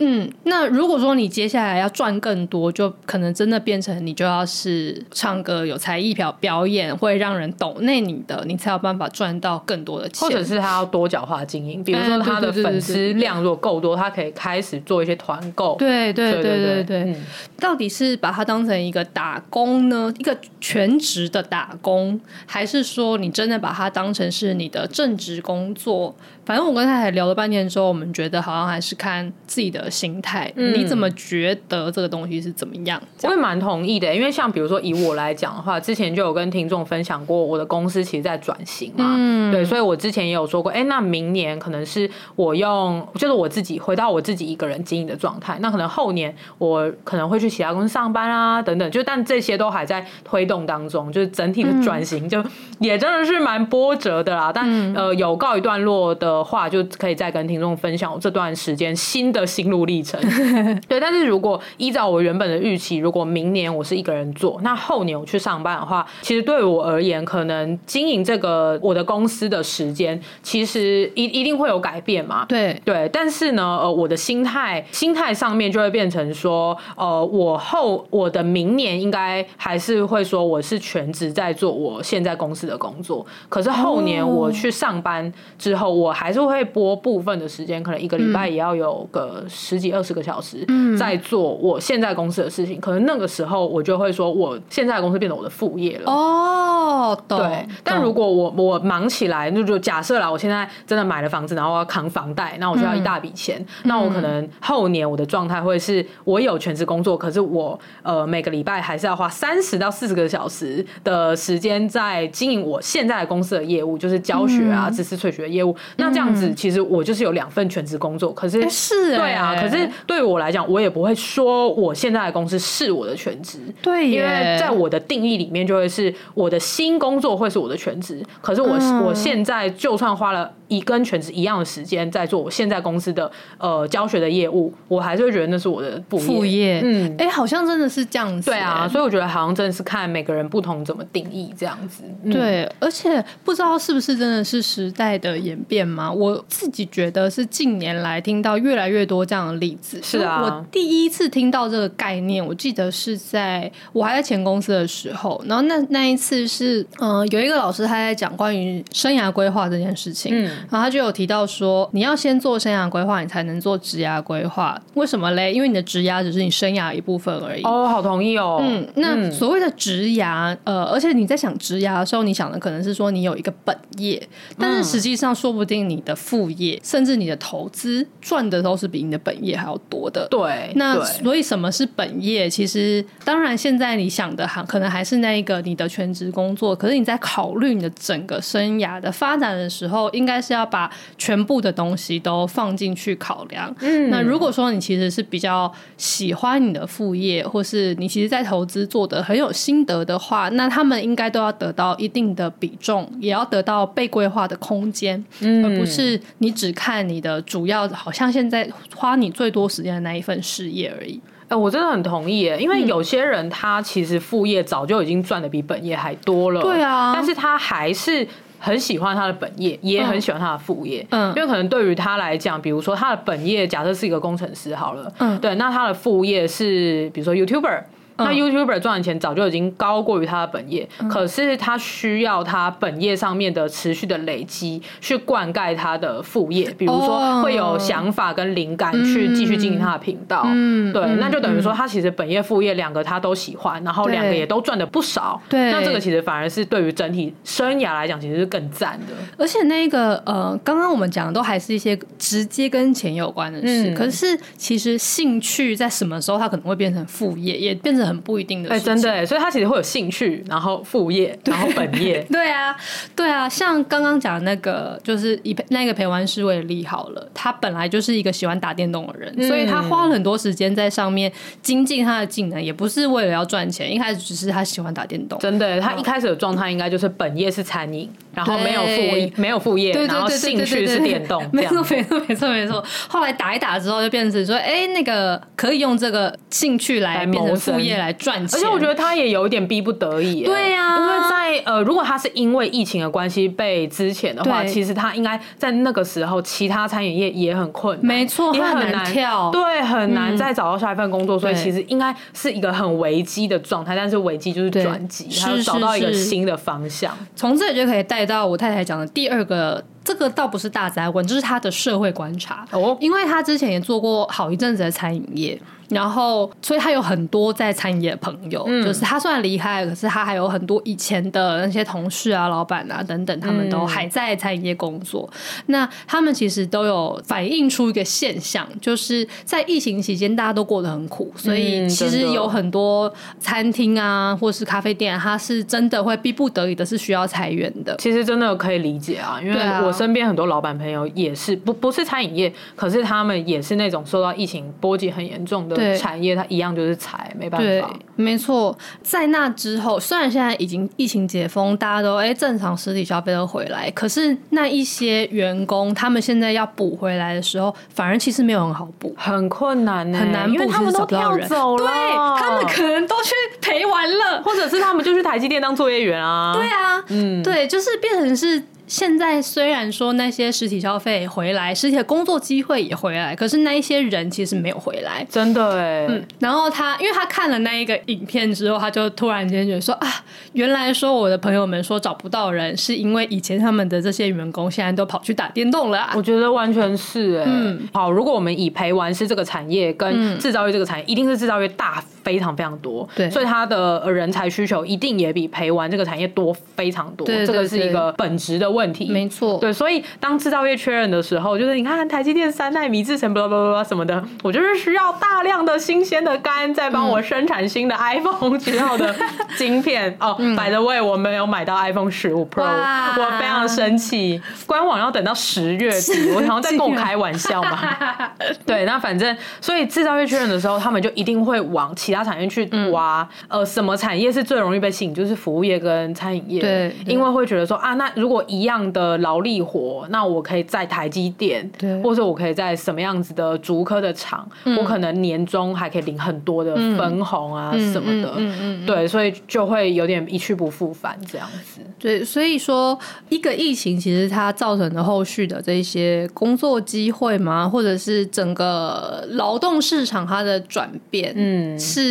嗯，那如果说你接下来要赚更多，就可能真的变成你就要是唱歌有才艺表表演，会让人懂那你的，你才有办法赚到更多的钱。或者是他要多角化经营，比如说他的粉丝量如果够多，他可以开始做一些团购。对对对对对，对，嗯，到底是把它当成一个打工呢？一个全职的打工，还是说你真的把它当成是你的正职工作？反正我跟太太聊了半天之后，我们觉得好像还是看自己的心态。嗯、你怎么觉得这个东西是怎么样？我也蛮同意的，因为像比如说以我来讲的话，之前就有跟听众分享过，我的公司其实在转型嘛。嗯、对，所以我之前也有说过，哎、欸，那明年可能是我用，就是我自己回到我自己一个人经营的状态。那可能后年我可能会去其他公司上班啊，等等。就但这些都还在推动当中，就是整体的转型就也真的是蛮波折的啦。但、嗯、呃，有告一段落的。的话就可以再跟听众分享我这段时间新的心路历程。(laughs) 对，但是如果依照我原本的预期，如果明年我是一个人做，那后年我去上班的话，其实对我而言，可能经营这个我的公司的时间，其实一一定会有改变嘛。对对，但是呢，呃，我的心态心态上面就会变成说，呃，我后我的明年应该还是会说我是全职在做我现在公司的工作，可是后年我去上班之后，我还还是会拨部分的时间，可能一个礼拜也要有个十几二十个小时在做我现在公司的事情。可能那个时候我就会说，我现在的公司变成我的副业了。哦，对。但如果我我忙起来，那就假设啦，我现在真的买了房子，然后我要扛房贷，那我需要一大笔钱，那我可能后年我的状态会是我有全职工作，可是我呃每个礼拜还是要花三十到四十个小时的时间在经营我现在的公司的业务，就是教学啊、知识萃取的业务。那这样子，其实我就是有两份全职工作。可是是，对啊。可是对于我来讲，我也不会说我现在的公司是我的全职。对，因为在我的定义里面，就会是我的新工作会是我的全职。可是我我现在就算花了一跟全职一样的时间在做我现在公司的呃教学的业务，我还是会觉得那是我的副业。嗯，哎，好像真的是这样子。对啊，所以我觉得好像真的是看每个人不同怎么定义这样子。对，而且不知道是不是真的是时代的演变吗？我自己觉得是近年来听到越来越多这样的例子。是啊，我第一次听到这个概念，我记得是在我还在前公司的时候，然后那那一次是嗯、呃，有一个老师他在讲关于生涯规划这件事情，嗯，然后他就有提到说，你要先做生涯规划，你才能做职涯规划。为什么嘞？因为你的职涯只是你生涯一部分而已。哦，好同意哦。嗯，那所谓的职涯，呃，而且你在想职涯的时候，你想的可能是说你有一个本业，但是实际上说不定你的副业，甚至你的投资赚的都是比你的本业还要多的。对，那所以什么是本业？其实当然现在你想的还可能还是那一个你的全职工作，可是你在考虑你的整个生涯的发展的时候，应该是要把全部的东西都放进去考量。嗯，那如果说你其实是比较喜欢你的副业，或是你其实在投资做的很有心得的话，那他们应该都要得到一定的比重，也要得到被规划的空间，嗯，而不是你只看你的主要，好像现在花你最多时间的那一份事业而已。哎，我真的很同意耶，因为有些人他其实副业早就已经赚的比本业还多了，对啊，但是他还是。很喜欢他的本业，也很喜欢他的副业。嗯，因为可能对于他来讲，比如说他的本业假设是一个工程师好了，嗯，对，那他的副业是比如说 YouTuber。那 YouTuber 赚的钱早就已经高过于他的本业，嗯，可是他需要他本业上面的持续的累积去灌溉他的副业，比如说会有想法跟灵感去继续经营他的频道，嗯，对，那就等于说他其实本业副业两个他都喜欢，然后两个也都赚的不少，对，那这个其实反而是对于整体生涯来讲其实是更赞的。而且那个呃，刚刚我们讲的都还是一些直接跟钱有关的事，嗯，可是其实兴趣在什么时候它可能会变成副业，也变成。很不一定的，哎，真的，所以他其实会有兴趣，然后副业，然后本业，(laughs) 对啊，对啊，像刚刚讲的那个，就是以那个陪玩是为例好了，他本来就是一个喜欢打电动的人，嗯、所以他花了很多时间在上面精进他的技能，也不是为了要赚钱，一开始只是他喜欢打电动。真的，他一开始的状态应该就是本业是餐饮，然后没有副业，没有副业，然后兴趣是电动，没错，没错，没错，没错。后来打一打之后，就变成说，哎，那个可以用这个兴趣来变成副业。来赚钱，而且我觉得他也有一点逼不得已。对呀、啊，因为在呃，如果他是因为疫情的关系被资遣的话，其实他应该在那个时候，其他餐饮业也很困难，没错，也很难跳，对，很难再找到下一份工作。嗯、所以其实应该是一个很危机的状态，但是危机就是转机，他要找到一个新的方向。从这里就可以带到我太太讲的第二个。这个倒不是大灾问，就是他的社会观察。哦，因为他之前也做过好一阵子的餐饮业，然后所以他有很多在餐饮业的朋友，嗯，就是他虽然离开了，可是他还有很多以前的那些同事啊、老板啊等等，他们都还在餐饮业工作。嗯，那他们其实都有反映出一个现象，就是在疫情期间大家都过得很苦，所以其实有很多餐厅啊或是咖啡店啊，他是真的会逼不得已的是需要裁员的。其实真的可以理解啊，因为我。身边很多老板朋友也是不不是餐饮业，可是他们也是那种受到疫情波及很严重的产业，它一样就是裁，没办法。没错，在那之后，虽然现在已经疫情解封，大家都哎正常实体消费都回来，可是那一些员工他们现在要补回来的时候，反而其实没有很好补，很困难，很难补，因为他们都跳走了，对，他们可能都去赔完了，或者是他们就去台积电当作业员啊。对啊，嗯，对，就是变成是。现在虽然说那些实体消费回来，实体的工作机会也回来，可是那一些人其实没有回来，真的哎。嗯，然后他因为他看了那一个影片之后，他就突然间觉得说啊，原来说我的朋友们说找不到人，是因为以前他们的这些员工现在都跑去打电动了。我觉得完全是哎。嗯，好，如果我们以陪玩是这个产业跟制造业这个产业，一定是制造业大非常非常多，对，所以他的人才需求一定也比陪玩这个产业多非常多。对，这个是一个本质的问题，没错。对，所以当制造业缺人的时候，就是你看台积电三奈米制成，巴拉巴拉巴拉什么的，我就是需要大量的新鲜的肝在帮我生产新的 (laughs) iPhone 需要的晶片。哦，by the way，我没有买到 iPhone 十五 Pro，我非常生气。官网要等到十月底，(laughs) 我想要在跟我开玩笑嘛？(laughs) 对，那反正所以制造业缺人的时候，他们就一定会往其他产业去挖。呃，什么产业是最容易被吸引？就是服务业跟餐饮业。对，因为会觉得说啊，那如果一样的劳力活，那我可以在台积电，对，或者我可以在什么样子的竹科的厂，嗯、我可能年终还可以领很多的分红啊什么的，嗯嗯，嗯，嗯，对，所以就会有点一去不复返这样子。对，所以说一个疫情其实它造成的后续的这些工作机会嘛，或者是整个劳动市场它的转变，嗯，是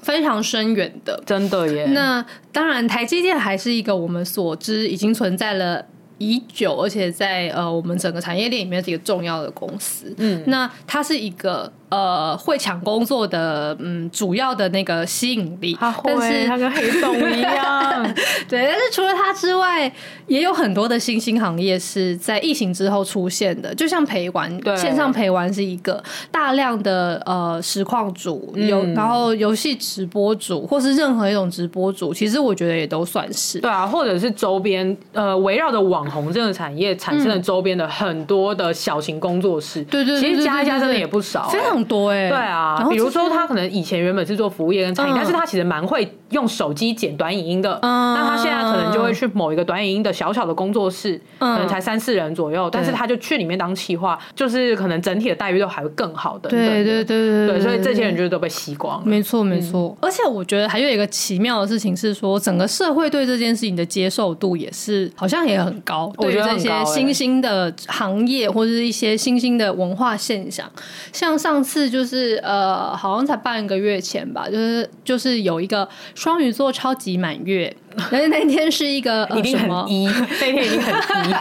非常深远的，真的耶。那当然，台积电还是一个我们所知已经存在了已久，而且在呃我们整个产业链里面是一个重要的公司。嗯，那它是一个。呃，会抢工作的，嗯，主要的那个吸引力，但是他跟黑洞一样，(laughs) 对。但是除了它之外，也有很多的新兴行业是在疫情之后出现的，就像陪玩，线上陪玩是一个大量的呃实况主，有、嗯、然后游戏直播主，或是任何一种直播主，其实我觉得也都算是。对啊，或者是周边呃围绕着网红这个产业产生的周边的很多的小型工作室，对对，其实加一加真的也不少、欸，非常。多哎，对啊，比如说他可能以前原本是做服务业跟餐饮，但是他其实蛮会用手机剪短影音的。嗯，那他现在可能就会去某一个短影音的小小的工作室，可能才三四人左右，但是他就去里面当企划，就是可能整体的待遇都还会更好的。对对对对对，所以这些人就是都被吸光了。没错没错，而且我觉得还有一个奇妙的事情是说，整个社会对这件事情的接受度也是好像也很高。对于这些新兴的行业或者是一些新兴的文化现象，像上次就是呃，好像才半个月前吧，就是就是有一个双鱼座超级满月。(laughs) 但是那天是一个一定很一，那天已经很一，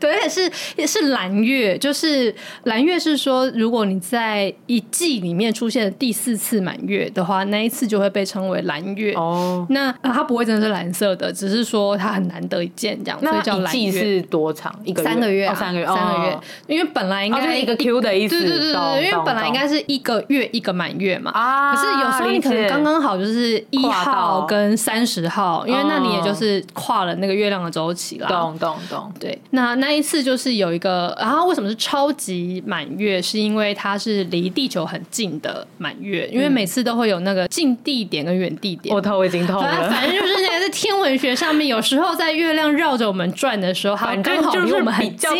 对，而且是也是蓝月，就是蓝月是说，如果你在一季里面出现第四次满月的话，那一次就会被称为蓝月哦。那、啊、它不会真的是蓝色的，只是说它很难得一见这样，所以叫蓝月。是多长？一个三个月、啊，三个月，三个月。因为本来应该、哦、是一个 Q 的意思，对对对对，因为本来应该是一个月一个满月嘛。啊，可是有时候你可能刚刚好就是一号跟三十号，因为。那你也就是跨了那个月亮的周期啦。懂懂懂。对，那那一次就是有一个，然后为什么是超级满月？是因为它是离地球很近的满月，因为每次都会有那个近地点跟远地点。我头已经痛了。反正就是那个在天文学上面，有时候在月亮绕着我们转的时候，它刚好离我们很近。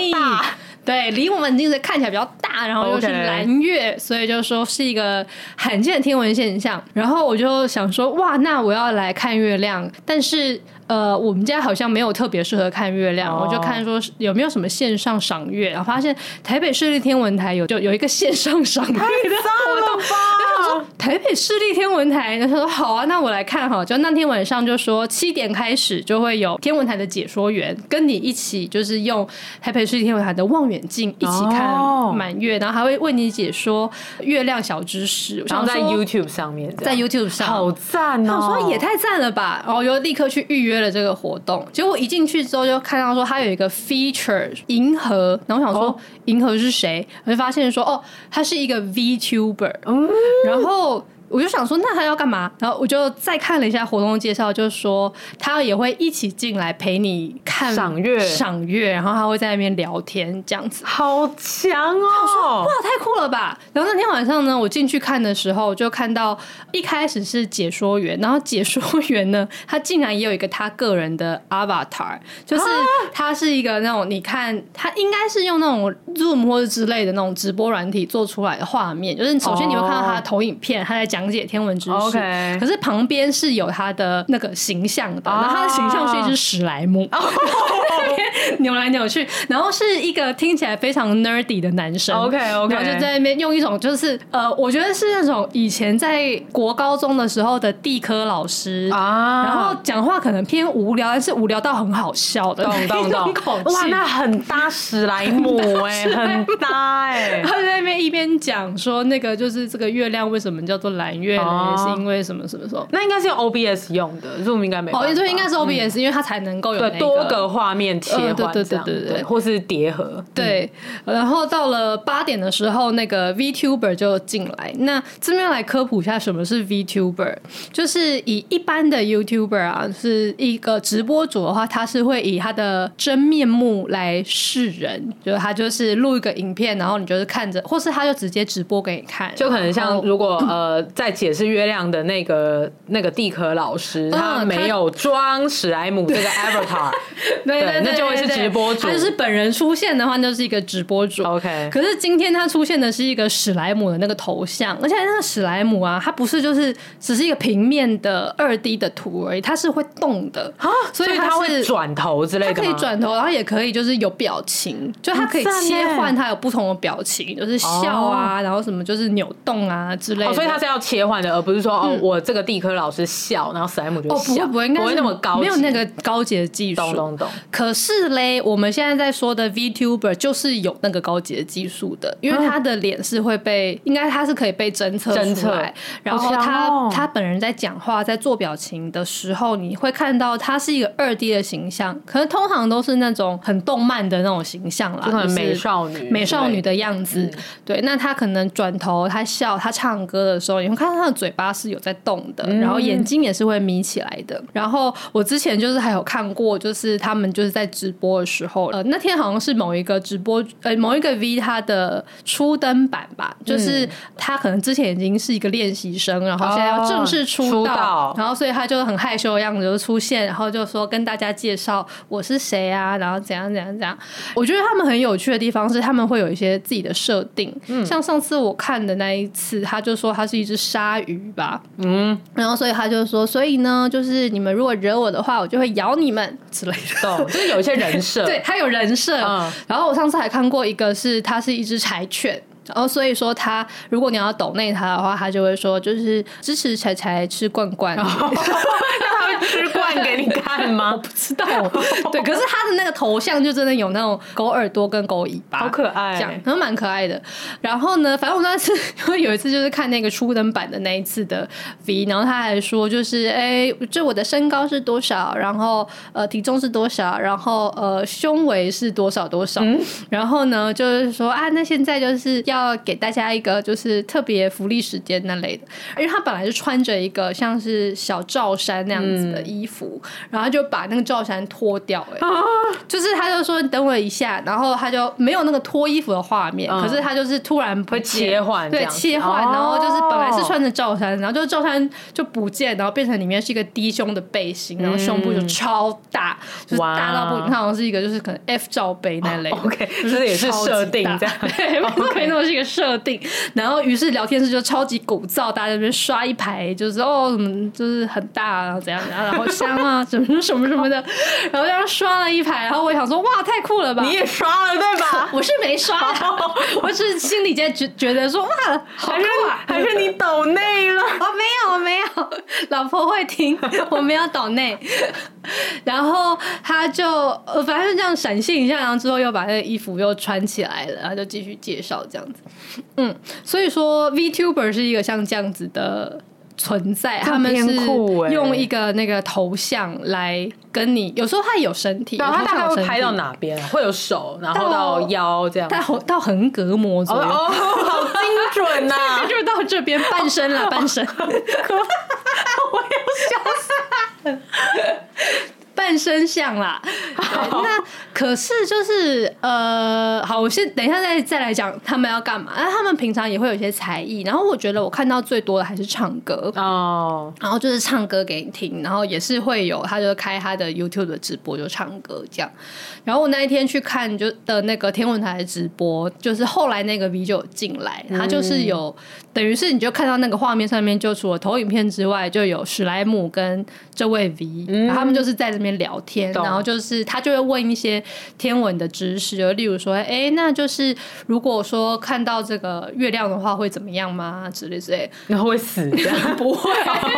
对，离我们近的看起来比较大，然后又是蓝月.所以就说是一个罕见的天文现象。然后我就想说，哇，那我要来看月亮，但是。呃，我们家好像没有特别适合看月亮，我就看说有没有什么线上赏月，然后发现台北市立天文台有就有一个线上赏月的活动。台北市立天文台，他说好啊，那我来看哈，就那天晚上就说七点开始就会有天文台的解说员跟你一起，就是用台北市立天文台的望远镜一起看满月，然后还会为你解说月亮小知识。然后在 YouTube 上面，在 YouTube 上好赞哦！我说也太赞了吧，然后我就立刻去预约。约了这个活动，结果一进去之后就看到说他有一个 feature 银河，然后我想说银河是谁？我就发现说哦，他是一个 VTuber，嗯，然后。我就想说，那他要干嘛？然后我就再看了一下活动介绍，就是说他也会一起进来陪你看赏月，赏月，然后他会在那边聊天，这样子。好强哦！哇，太酷了吧！然后那天晚上呢，我进去看的时候，就看到一开始是解说员，然后解说员呢，他竟然也有一个他个人的 avatar，就是他是一个那种你看，他应该是用那种 Zoom 或者之类的那种直播软体做出来的画面，就是首先你会看到他的投影片，他在讲。讲解天文知识。OK，可是旁边是有他的那个形象的，然后他的形象是一只史莱姆，(laughs) 扭来扭去，然后是一个听起来非常 nerdy 的男生。OK OK，然后就在那边用一种就是呃，我觉得是那种以前在国高中的时候的地科老师啊，然后讲话可能偏无聊，但是无聊到很好笑的那种口气。哇，那很搭史莱姆 (laughs) 哎，很搭哎。他在那边一边讲说那个就是这个月亮为什么叫做蓝月呢？是因为什么什么时候？那应该是用 OBS 用的，Zoom 应该没。哦，对，应该是 OBS，因为它才能够有对多个画面切换，对对对对对，或是叠合。对，然后到了八点的时候，那个 VTuber 就进来。那这边来科普一下什么是 VTuber，就是以一般的 YouTuber 啊，是一个直播主的话，他是会以他的真面目来示人，就是他就是录一个影片，然后你就是看着，或是他就直接直播给你看，就可能像如果呃在解释月亮的那个那个地壳老师，他没有装史莱姆这个 avatar，(laughs) 对，那就会是直播主。他就是本人出现的话，就是一个直播主。OK，可是今天他出现的是一个史莱姆的那个头像，而且那个史莱姆啊，它不是就是只是一个平面的二 D 的图而已，它是会动的。啊，所以它会转头之类的，它可以转头，然后也可以就是有表情，就它可以切换，它有不同的表情，就是笑啊，然后什么就是扭动啊之类的。所以它是要切换的，而不是说哦，我这个地科老师笑，然后史莱姆就笑。哦，不会，不会，应该不会那么高，没有那个高级的技术。懂懂懂。可是嘞，我们现在在说的 VTuber 就是有那个高级的技术的，因为他的脸是会被，应该他是可以被侦测出来，然后他他本人在讲话、在做表情的时候，你会看到他是一个二 D 的形象，可能通常都是那种很动漫的那种形象啦，就是美少女、美少女的样子。对，那他可能转头，他笑，他唱歌的时候，你会看到他的嘴巴是有在动的，然后眼睛也是会眯起来的。然后我之前就是还有看过，就是他们就是在直播的时候，呃，那天好像是某一个直播，呃，某一个 V 他的初登版吧，就是他可能之前已经是一个练习生，然后现在要正式出道，然后所以他就很害羞的样子就出现，然后就说跟大家介绍我是谁啊，然后怎样怎样怎样。我觉得他们很有趣的地方是他们会有一些自己的设定，像上次我看的那一次，他就说他是一只鲨鱼吧，嗯，然后所以他就说，所以呢，就是你们如果惹我的话，我就会咬你们之类的，就是有一些人设，(laughs) 对，他有人设。然后我上次还看过一个是，他是一只柴犬。然后所以说他，如果你要抖内他的话，他就会说就是支持柴柴吃罐罐，(laughs) 让他会吃罐给你看吗？(laughs) 我不知道。对，可是他的那个头像就真的有那种狗耳朵跟狗尾巴，好可爱，这样，然后蛮可爱的。然后呢，反正我那次因为有一次就是看那个初登版的那一次的 V，然后他还说就是哎，就我的身高是多少，然后呃体重是多少，然后呃胸围是多少多少，嗯、然后呢就是说啊，那现在就是要。要给大家一个就是特别福利时间那类的，因为他本来是穿着一个像是小罩衫那样子的衣服，嗯、然后就把那个罩衫脱掉，哎，就是他就说等我一下，然后他就没有那个脱衣服的画面，嗯、可是他就是突然会切换，对，切换，然后就是本来是穿着罩衫，然后就罩衫就不见，然后变成里面是一个低胸的背心，然后胸部就超大，嗯、就是大到不，他好像是一个就是可能 F 罩杯那类，OK，这也是设定这样，(laughs) 对，可以那么。一个设定，然后于是聊天室就超级鼓噪，大家在那边刷一排，就是哦，什么就是很大，然后怎样怎样，然后香啊，什么什么什么的，(laughs) 然后这样刷了一排，然后我想说，哇，太酷了吧！你也刷了对吧？我是没刷，(laughs) 我是心里在觉觉得说，哇，好酷啊！还是你抖内了？我没有，我没有，老婆会听，(laughs) 我没有抖内。然后他就呃，反正这样闪现一下，然后之后又把那个衣服又穿起来了，然后就继续介绍这样子。嗯，所以说 VTuber 是一个像这样子的存在，他们是用一个那个头像来跟你，有时候他有身体，他大概会拍到哪边？会有手，然后到腰这样，到到横膈膜左右，哦，好精准呐！(laughs) 就到这边半身了，半身，(laughs) 我要笑死，半身像啦。那可是就是呃，好，我先等一下再再来讲他们要干嘛。那他们平常也会有一些才艺，然后我觉得我看到最多的还是唱歌哦，然后就是唱歌给你听，然后也是会有他就开他的 YouTube 的直播就唱歌这样。然后我那一天去看就的那个天文台的直播，就是后来那个 V 就进来，他就是有、嗯、等于是你就看到那个画面上面，就除了投影片之外，就有史莱姆跟这位 V，、嗯、然后他们就是在那边聊天，然后就是他就会问一些。天文的知识，就例如说，哎、欸，那就是如果说看到这个月亮的话，会怎么样吗？之类之类，然后会死这样？(laughs) 不会，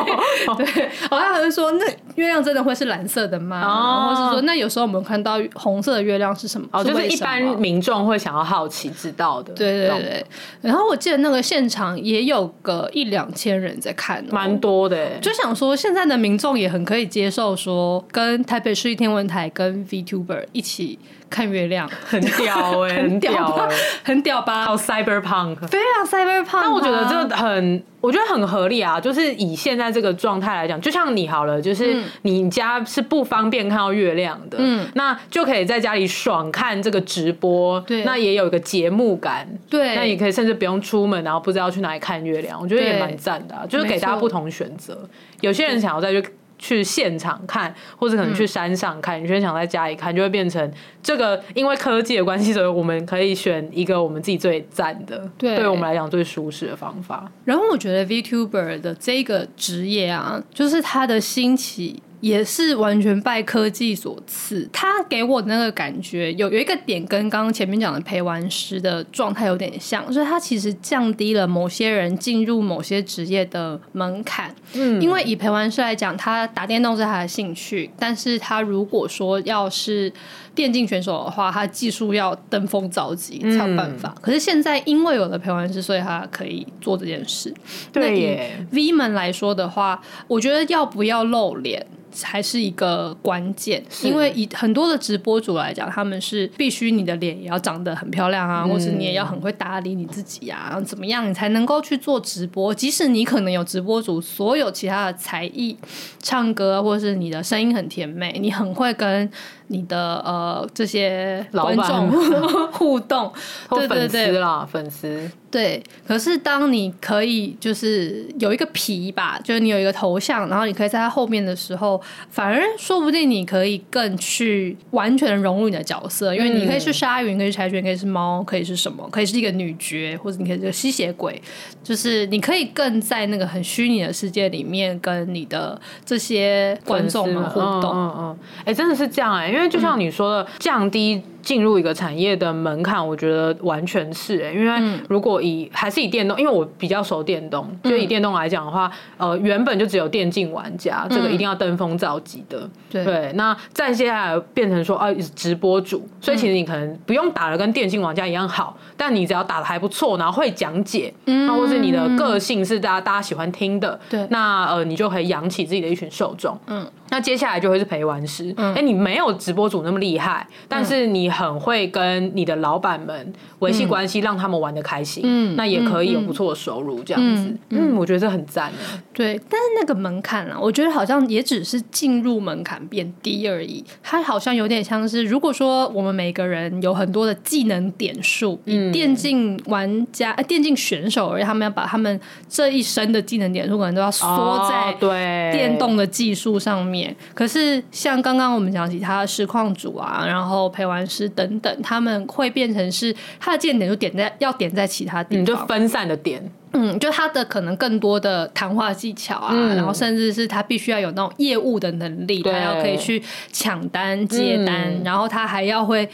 (laughs) 对，好像还是说，那月亮真的会是蓝色的吗？哦，或是说，那有时候我们看到红色的月亮是什么？哦，是就是一般民众会想要好奇知道的。对对对。然后我记得那个现场也有个一两千人在看，蛮多的。就想说，现在的民众也很可以接受说，跟台北市立天文台跟 VTuber 一起。看月亮 (laughs) 很屌哎、(laughs) 欸，很屌哎、欸，很屌吧？好 cyberpunk，非常 cyberpunk。但我觉得这个很，我觉得很合理啊。就是以现在这个状态来讲，就像你好了，就是你家是不方便看到月亮的，嗯，那就可以在家里爽看这个直播，对，那也有一个节目感，对，那也可以甚至不用出门，然后不知道去哪里看月亮，我觉得也蛮赞的、啊，就是给大家不同选择。有些人想要再去。去现场看，或者可能去山上看，有些人想在家里看，就会变成这个。因为科技的关系，所以我们可以选一个我们自己最赞的，对，对我们来讲最舒适的方法。然后我觉得 VTuber 的这个职业啊，就是它的兴起。也是完全拜科技所赐，他给我的那个感觉有有一个点跟刚刚前面讲的陪玩师的状态有点像，所以他其实降低了某些人进入某些职业的门槛。嗯，因为以陪玩师来讲，他打电动是他的兴趣，但是他如果说要是电竞选手的话，他技术要登峰造极才有办法。嗯、可是现在因为有了陪玩师，所以他可以做这件事。对耶，那以 V 们来说的话，我觉得要不要露脸？才是一个关键，因为以很多的直播主来讲，他们是必须你的脸也要长得很漂亮啊，嗯、或是你也要很会打理你自己啊，怎么样你才能够去做直播？即使你可能有直播主所有其他的才艺，唱歌或是你的声音很甜美，你很会跟。你的呃这些观众 (laughs) 互动，对对对。啦，粉丝对。可是当你可以就是有一个皮吧，就是你有一个头像，然后你可以在它后面的时候，反而说不定你可以更去完全融入你的角色，因为你可以是鲨鱼，可以是柴犬，可以是猫，可以是什么，可以是一个女爵，或者你可以是吸血鬼，就是你可以更在那个很虚拟的世界里面跟你的这些观众们互动。嗯嗯，哎、真的是这样哎、因为就像你说的，降低进入一个产业的门槛，我觉得完全是哎、欸。因为如果以还是以电动，因为我比较熟电动，就以电动来讲的话，呃，原本就只有电竞玩家，这个一定要登峰造极的。对，那再接下来变成说，啊，直播主，所以其实你可能不用打的跟电竞玩家一样好，但你只要打的还不错，然后会讲解，那或是你的个性是大家大家喜欢听的，对，那呃，你就可以养起自己的一群受众。嗯，那接下来就会是陪玩师。哎、欸，你没有直播主那么厉害，但是你很会跟你的老板们维系关系，让他们玩的开心，嗯，那也可以有不错的收入，这样子，嗯，我觉得这很赞。对，但是那个门槛啊，我觉得好像也只是进入门槛变低而已。它好像有点像是，如果说我们每个人有很多的技能点数，嗯，以电竞玩家、呃、电竞选手而言，他们要把他们这一生的技能点数可能都要缩在对电动的技术上面。哦、可是像刚刚我们讲其他的实况组啊，然后陪玩师等等，他们会变成是他的技能点就点在要点在其他地方，你就分散的点。嗯，就他的可能更多的谈话技巧啊，嗯、然后甚至是他必须要有那种业务的能力，他要可以去抢单接单，嗯、然后他还要会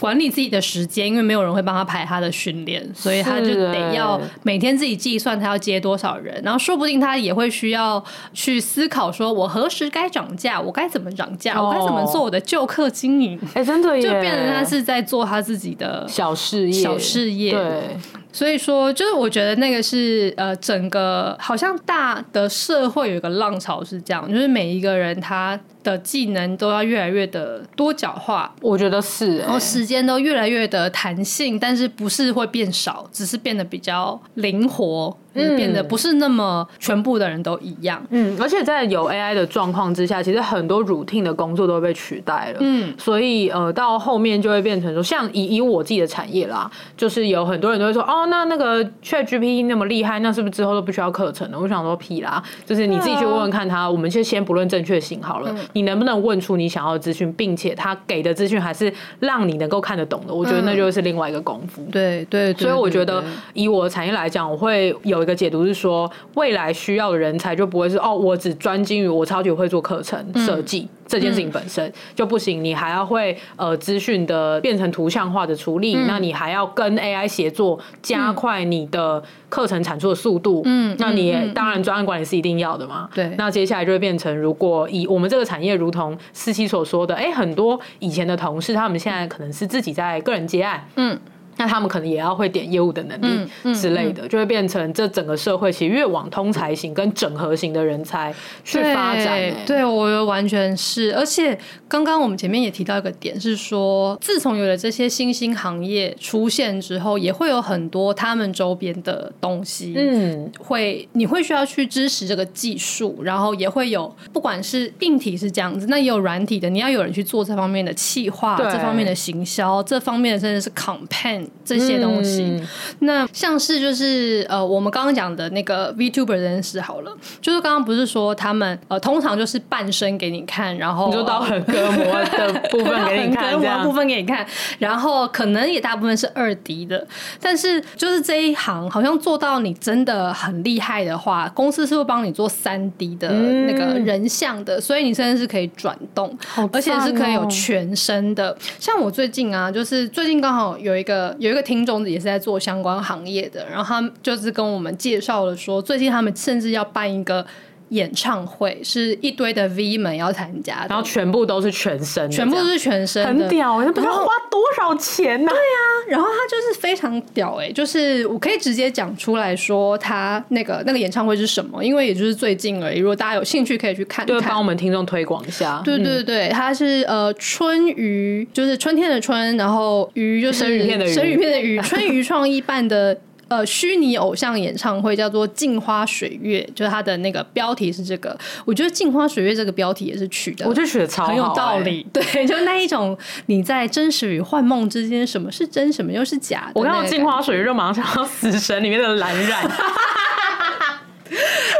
管理自己的时间，因为没有人会帮他排他的训练，所以他就得要每天自己计算他要接多少人，然后说不定他也会需要去思考说，我何时该涨价，我该怎么涨价，哦、我该怎么做我的旧客经营？哎、欸，真的 (laughs) 耶，就变成他是在做他自己的小事业，小事业，对。所以说，就是我觉得那个是呃，整个好像大的社会有一个浪潮是这样，就是每一个人他的技能都要越来越的多角化，我觉得是、欸，然后时间都越来越的弹性，但是不是会变少，只是变得比较灵活。嗯，变得不是那么全部的人都一样。嗯，而且在有 AI 的状况之下，其实很多 routine 的工作都会被取代了。嗯，所以呃，到后面就会变成说，像以以我自己的产业啦，就是有很多人都会说，哦，那那个 ChatGPT 那么厉害，那是不是之后都不需要课程了？我想说屁啦，就是你自己去问问看他。我们就先不论正确性好了，嗯，你能不能问出你想要的资讯，并且他给的资讯还是让你能够看得懂的？我觉得那就是另外一个功夫。对对，所以我觉得以我的产业来讲，我会有。一个解读是说，未来需要的人才就不会是哦，我只专精于我超级会做课程设计、嗯、这件事情本身、嗯、就不行，你还要会呃资讯的变成图像化的处理、嗯，那你还要跟 AI 协作，加快你的课程产出的速度。嗯，那你当然专案管理是一定要的嘛。对、嗯，那接下来就会变成，如果以我们这个产业，如同思琪所说的，哎、欸，很多以前的同事，他们现在可能是自己在个人接案。嗯。那他们可能也要会点业务的能力之类的，嗯嗯嗯、就会变成这整个社会其实越往通才型跟整合型的人才去发展。对，我觉得完全是。而且刚刚我们前面也提到一个点是说，自从有了这些新兴行业出现之后，也会有很多他们周边的东西，嗯，会你会需要去支持这个技术，然后也会有不管是硬体是这样子，那也有软体的，你要有人去做这方面的企划，这方面的行销，这方面的甚至是 campaign。这些东西，嗯、那像是就是呃，我们刚刚讲的那个 VTuber 这件事好了，就是刚刚不是说他们呃，通常就是半身给你看，然后你就到横膈膜的部分给你看，(laughs) 横膈膜部分给你看，然后可能也大部分是二 D 的，但是就是这一行好像做到你真的很厉害的话，公司是会帮你做三 D 的那个人像的，嗯、所以你甚至是可以转动，哦、而且是可以有全身的。像我最近啊，就是最近刚好有一个。有一个听众也是在做相关行业的，然后他就是跟我们介绍了说，最近他们甚至要办一个演唱会，是一堆的 V 们要参加，然后全部都是全身，全部都是全身，很屌，那不知道花多少钱呢？对呀，然后他就是非常屌哎，就是我可以直接讲出来说他那个那个演唱会是什么，因为也就是最近而已，如果大家有兴趣可以去看看，对，帮我们听众推广一下。对对对，他是呃春鱼，就是春天的春，然后鱼就是生鱼片的鱼，生鱼片的鱼，春鱼创意办的。呃，虚拟偶像演唱会叫做《镜花水月》，就是它的那个标题是这个。我觉得《镜花水月》这个标题也是取的，我觉得取的超，欸，很有道理。对，(laughs) 就那一种你在真实与幻梦之间，什么是真，什么又是假的。我看到《镜花水月》就马上想到《死神》里面的蓝染。(laughs)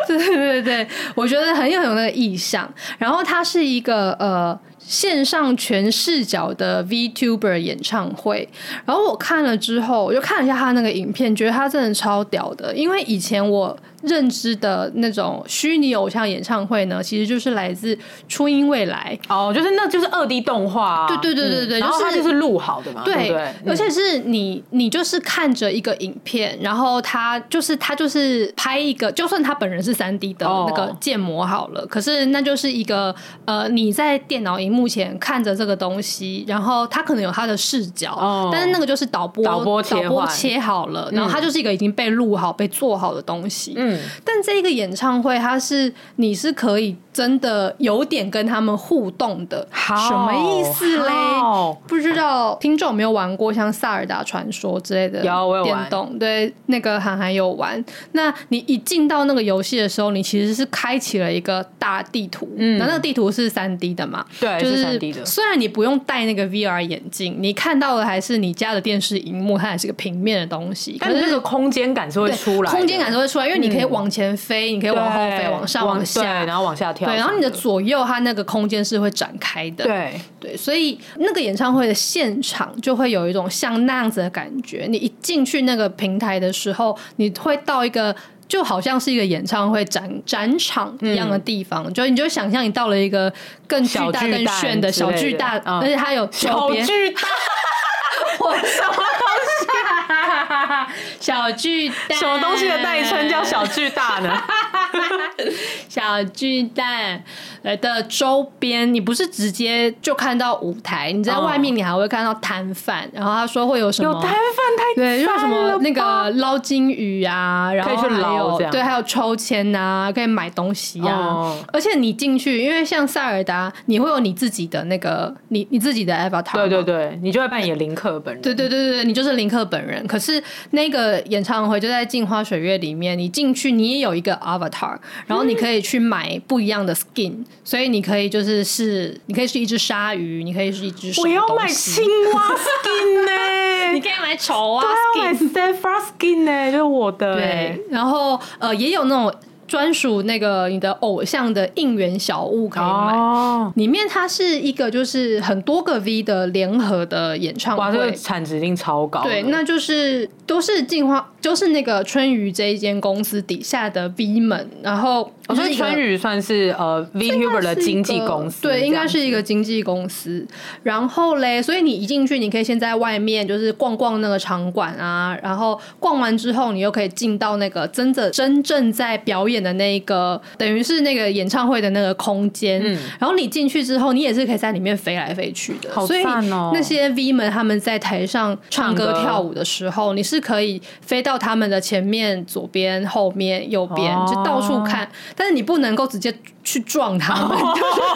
对对对对，我觉得很有有那个意象。然后它是一个呃。线上全视角的 VTuber 演唱会，然后我看了之后，我就看了一下他那个影片，觉得他真的超屌的，因为以前我。认知的那种虚拟偶像演唱会呢，其实就是来自初音未来。哦，就是那就是二 D 动画、啊，对对对对对，嗯、然后它就是录好的嘛，对，对，对，而且是你你就是看着一个影片，然后他就是他就是拍一个，就算他本人是三 D 的那个建模好了，哦、可是那就是一个呃你在电脑荧幕前看着这个东西，然后他可能有他的视角，哦、但是那个就是导播导播导播切好了，然后它就是一个已经被录好、被做好的东西，嗯。但这个演唱会，它是你是可以真的有点跟他们互动的，什么意思嘞？不知道听众有没有玩过像《萨尔达传说》之类的电动？对，那个涵涵有玩。那你一进到那个游戏的时候，你其实是开启了一个大地图，嗯，那那个地图是三 D 的嘛？对，就是三 D 的。虽然你不用戴那个 VR 眼镜，你看到的还是你家的电视荧幕，它还是个平面的东西，但是那个空间感是会出来，空间感是会出来，因为你可以往前。飞，你可以往后飞，往上，往下，然后往下跳。对，然后你的左右，它那个空间是会展开的。对对，所以那个演唱会的现场就会有一种像那样子的感觉。你一进去那个平台的时候，你会到一个就好像是一个演唱会展展场一样的地方，嗯、就你就想象你到了一个更巨大、更炫的小巨大，而且它有小巨大，(laughs) 我什么东西啊？小巨蛋，什么东西的代称叫小巨蛋呢？(laughs) 小巨蛋，呃的周边，你不是直接就看到舞台，你在外面你还会看到摊贩，然后他说会有什么有摊贩太对，有什么那个捞金鱼啊，然后还有对，还有抽签啊，可以买东西啊，哦、而且你进去，因为像塞尔达，你会有你自己的那个你你自己的 avatar，对对对，你就会扮演林克本人，对对对对，你就是林克本人。可是那个演唱会就在镜花水月里面，你进去你也有一个 avatar，然后你可以去买不一样的 skin，、嗯、所以你可以就是是，你可以是一只鲨鱼，你可以是一只，我要买青蛙 skin 呢、欸，(laughs) 你可以买丑蛙 skin，对，买 Sephiroth skin 呢、欸，就是我的、欸，对，然后呃也有那种。专属那个你的偶像的应援小物可以买，哦、里面它是一个就是很多个 V 的联合的演唱会，哇，这个产值一定超高。对，那就是都是进化，就是那个春雨这一间公司底下的 V 们，然后。我觉得春雨算是呃 VTuber 的经纪公司，对，应该是一个经纪公司。然后嘞，所以你一进去，你可以先在外面就是逛逛那个场馆啊，然后逛完之后，你又可以进到那个真的真正在表演的那个，等于是那个演唱会的那个空间。嗯，然后你进去之后，你也是可以在里面飞来飞去的。好赞哦！那些 V 们他们在台上唱歌跳舞的时候，你是可以飞到他们的前面、左边、后面、右边，就到处看。但是你不能够直接去撞他们，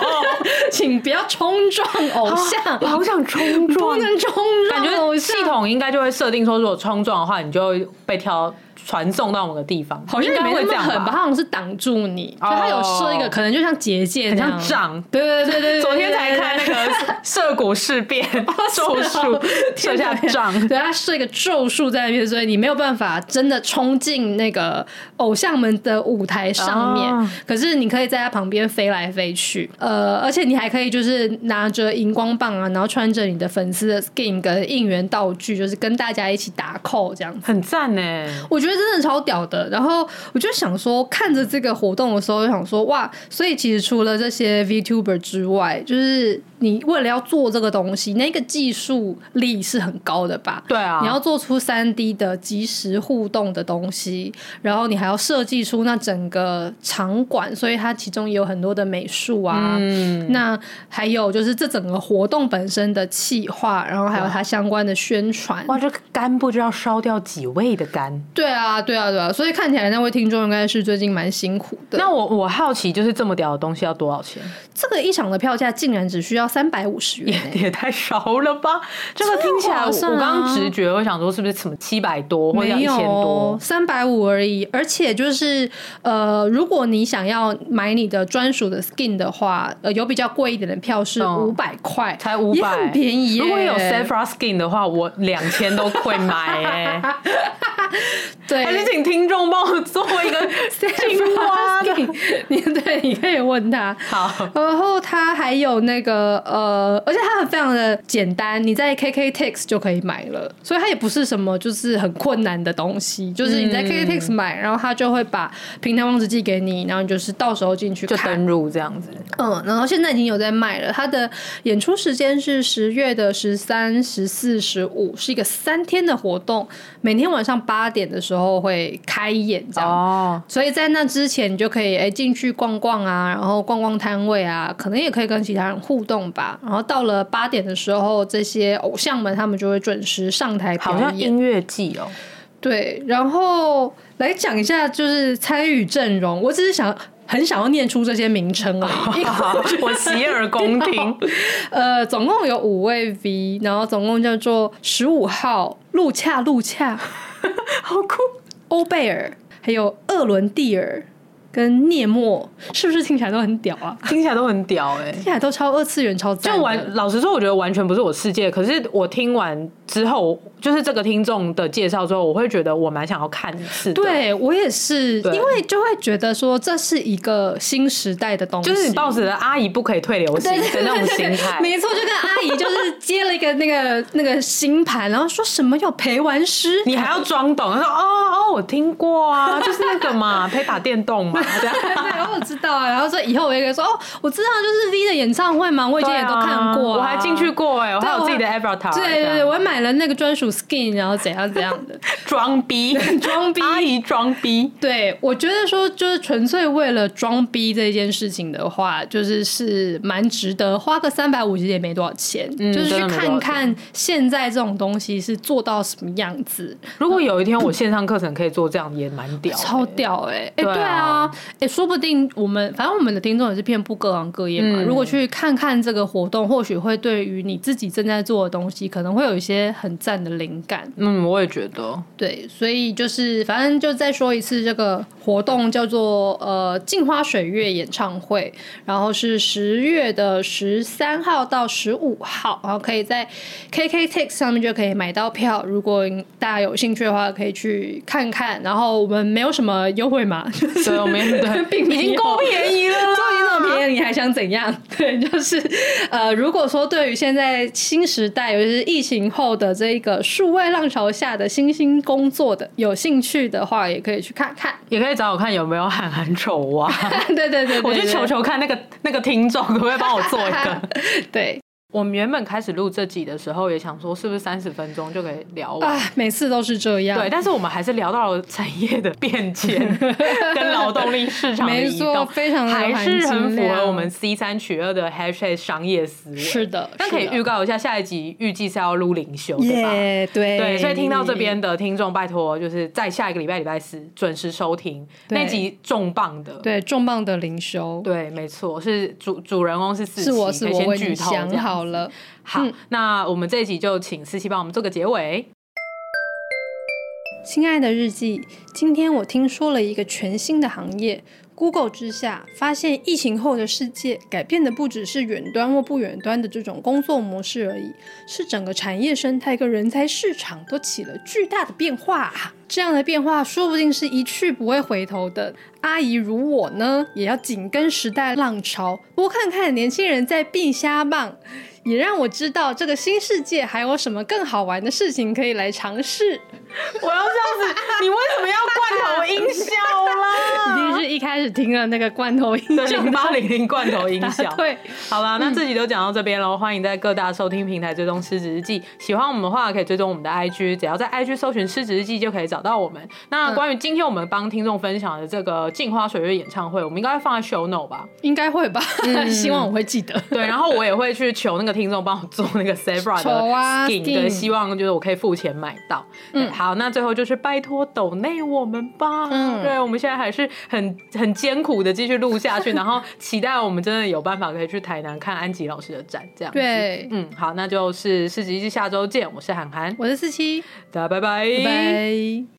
(laughs) 请不要冲撞偶像。我好想冲撞，不能冲撞。感觉系统应该就会设定说，如果冲撞的话，你就会被挑。传送到某个地方，好像没那么狠吧？好像是挡住你，所以他有设一个，可能就像结界，很像杖。对对对对，昨天才看那个涉谷事变 (laughs) 咒术，设下杖，对，他设一个咒术在那边，所以你没有办法真的冲进那个偶像们的舞台上面。可是你可以在他旁边飞来飞去，呃，而且你还可以就是拿着荧光棒啊，然后穿着你的粉丝的 skin 跟应援道具，就是跟大家一起打 call 这样子，很赞呢。我觉得。觉得真的超屌的，然后我就想说，看着这个活动的时候，就想说，哇！所以其实除了这些 VTuber 之外，就是。你为了要做这个东西，那个技术力是很高的吧？对啊，你要做出三 D 的即时互动的东西，然后你还要设计出那整个场馆，所以它其中也有很多的美术啊。嗯，那还有就是这整个活动本身的企划，然后还有它相关的宣传。哇，这个肝不知道烧掉几位的肝。对啊，对啊，对啊，所以看起来那位听众应该是最近蛮辛苦的。那我我好奇，就是这么屌的东西要多少钱？这个一场的票价竟然只需要。三百五十元也，也太少了吧？这个听起来，我刚刚直觉我想说是不是什么七百多或者一千多？三百五而已。而且就是呃，如果你想要买你的专属的 skin 的话，呃，有比较贵一点的票是五百块，才五百，很便宜。如果有 Sephiroth skin 的话，我两千都会买哎。(laughs) 对，还是请听众帮我做一个 (laughs) 青蛙 skin。你对，你可以问他。好，然后他还有那个。呃，而且它很非常的简单，你在 KKTix 就可以买了，所以它也不是什么就是很困难的东西，就是你在 KKTix 买，然后它就会把平台网址寄给你，然后你就是到时候进去看，就登录这样子。嗯，然后现在已经有在卖了，它的演出时间是十月的十三、十四、十五，是一个三天的活动，每天晚上八点的时候会开演这样。哦，所以在那之前你就可以哎进去逛逛啊，然后逛逛摊位啊，可能也可以跟其他人互动。吧，然后到了八点的时候，这些偶像们他们就会准时上台表演，好像音乐季哦。对，然后来讲一下就是参与阵容，我只是想很想要念出这些名称啊，(laughs) 我洗耳恭听。(laughs) 呃，总共有五位 V，然后总共叫做十五号路恰路恰，(laughs) 好酷，欧贝尔，还有厄伦蒂尔。跟聂莫是不是听起来都很屌啊？(laughs) 听起来都很屌哎、欸，听起来都超二次元、超赞。就完，老实说，我觉得完全不是我世界。可是我听完之后，就是这个听众的介绍之后，我会觉得我蛮想要看一次。对我也是，因为就会觉得说这是一个新时代的东西，就是你抱着阿姨不可以退流行的那种心态。没错，就跟阿姨就是接了一个那个那个新盘，然后说什么要陪玩师，你还要装懂，他说哦哦，我听过啊，就是那个嘛，(laughs) 陪打电动嘛。吗？这样 (laughs) 对，我知道啊。然后说以后我也可以说哦，我知道就是 V 的演唱会嘛，我以前也都看过，我还进去过哎，我还有自己的 avatar。对对对，我还买了那个专属 skin，然后怎样怎样的 (laughs) 装逼，(laughs) 装逼，阿姨装逼。对，我觉得说就是纯粹为了装逼这件事情的话，就是是蛮值得花个三百五，其实也没多少钱，就是去看看现在这种东西是做到什么样子。如果有一天我线上课程可以做这样，也蛮屌，超屌哎！哎，对啊，哎，说不定我们反正我们的听众也是遍布各行各业嘛。如果去看看这个活动，或许会对于你自己正在做的东西，可能会有一些很赞的灵感。嗯，我也觉得。对，所以就是反正就再说一次，这个活动叫做呃镜花水月演唱会，然后是十月的十三号到十五号，然后可以在 KKTix 上面就可以买到票。如果大家有兴趣的话，可以去看看。然后我们没有什么优惠码，(laughs) 所以我们对，(laughs) 已经够便宜了，都已经那么便宜，你还想怎样？(laughs) 对，就是呃，如果说对于现在新时代，尤其是疫情后的这一个数位浪潮下的新兴工作的有兴趣的话，也可以去看看，(laughs) 也可以找我看有没有喊喊丑蛙。对对对，对，对，我去求求看那个那个听众可不可以帮我做一个？对。我们原本开始录这集的时候，也想说是不是三十分钟就可以聊完？啊，每次都是这样。对，但是我们还是聊到了产业的变迁跟劳动力市场的移动，非常还是很符合我们 C 三取二的 Hashtag 商业思维。是的，但可以预告一下，下一集预计是要录灵修，对吧？Yeah, 对对，所以听到这边的听众，拜托就是在下一个礼拜礼拜四准时收听那集重磅的，对重磅的灵修。对，没错，是主主人公是是我是我先剧透想好了。好，嗯、那我们这一集就请思琪帮我们做个结尾。亲爱的日记，今天我听说了一个全新的行业，Google 之下发现疫情后的世界改变的不只是远端或不远端的这种工作模式而已，是整个产业生态跟人才市场都起了巨大的变化。这样的变化说不定是一去不会回头的。阿姨如我呢，也要紧跟时代浪潮，多看看年轻人在避瞎棒。也让我知道这个新世界还有什么更好玩的事情可以来尝试。(laughs) 我要这样子，你为什么要罐头音效啦？(laughs) 一定是一开始听了那个罐头音效，零八零零罐头音效。对，好了，那这集都讲到这边喽。欢迎在各大收听平台追踪失职日记。喜欢我们的话，可以追踪我们的 IG，只要在 IG 搜寻失职日记就可以找到我们。那关于今天我们帮听众分享的这个镜花水月演唱会，我们应该会放在 show note 吧？应该会吧？(laughs) 希望我会记得。对，然后我也会去求那个听众帮我做那个 Sephora 的 skin，对，希望就是我可以付钱买到。嗯，好，那最后就是拜托抖内我们吧。嗯，对，我们现在还是很很艰苦的继续录下去，(laughs) 然后期待我们真的有办法可以去台南看安吉老师的展，这样。对，嗯，好，那就是失职日记下周见。我是涵涵，我是四七，大家拜拜，拜拜。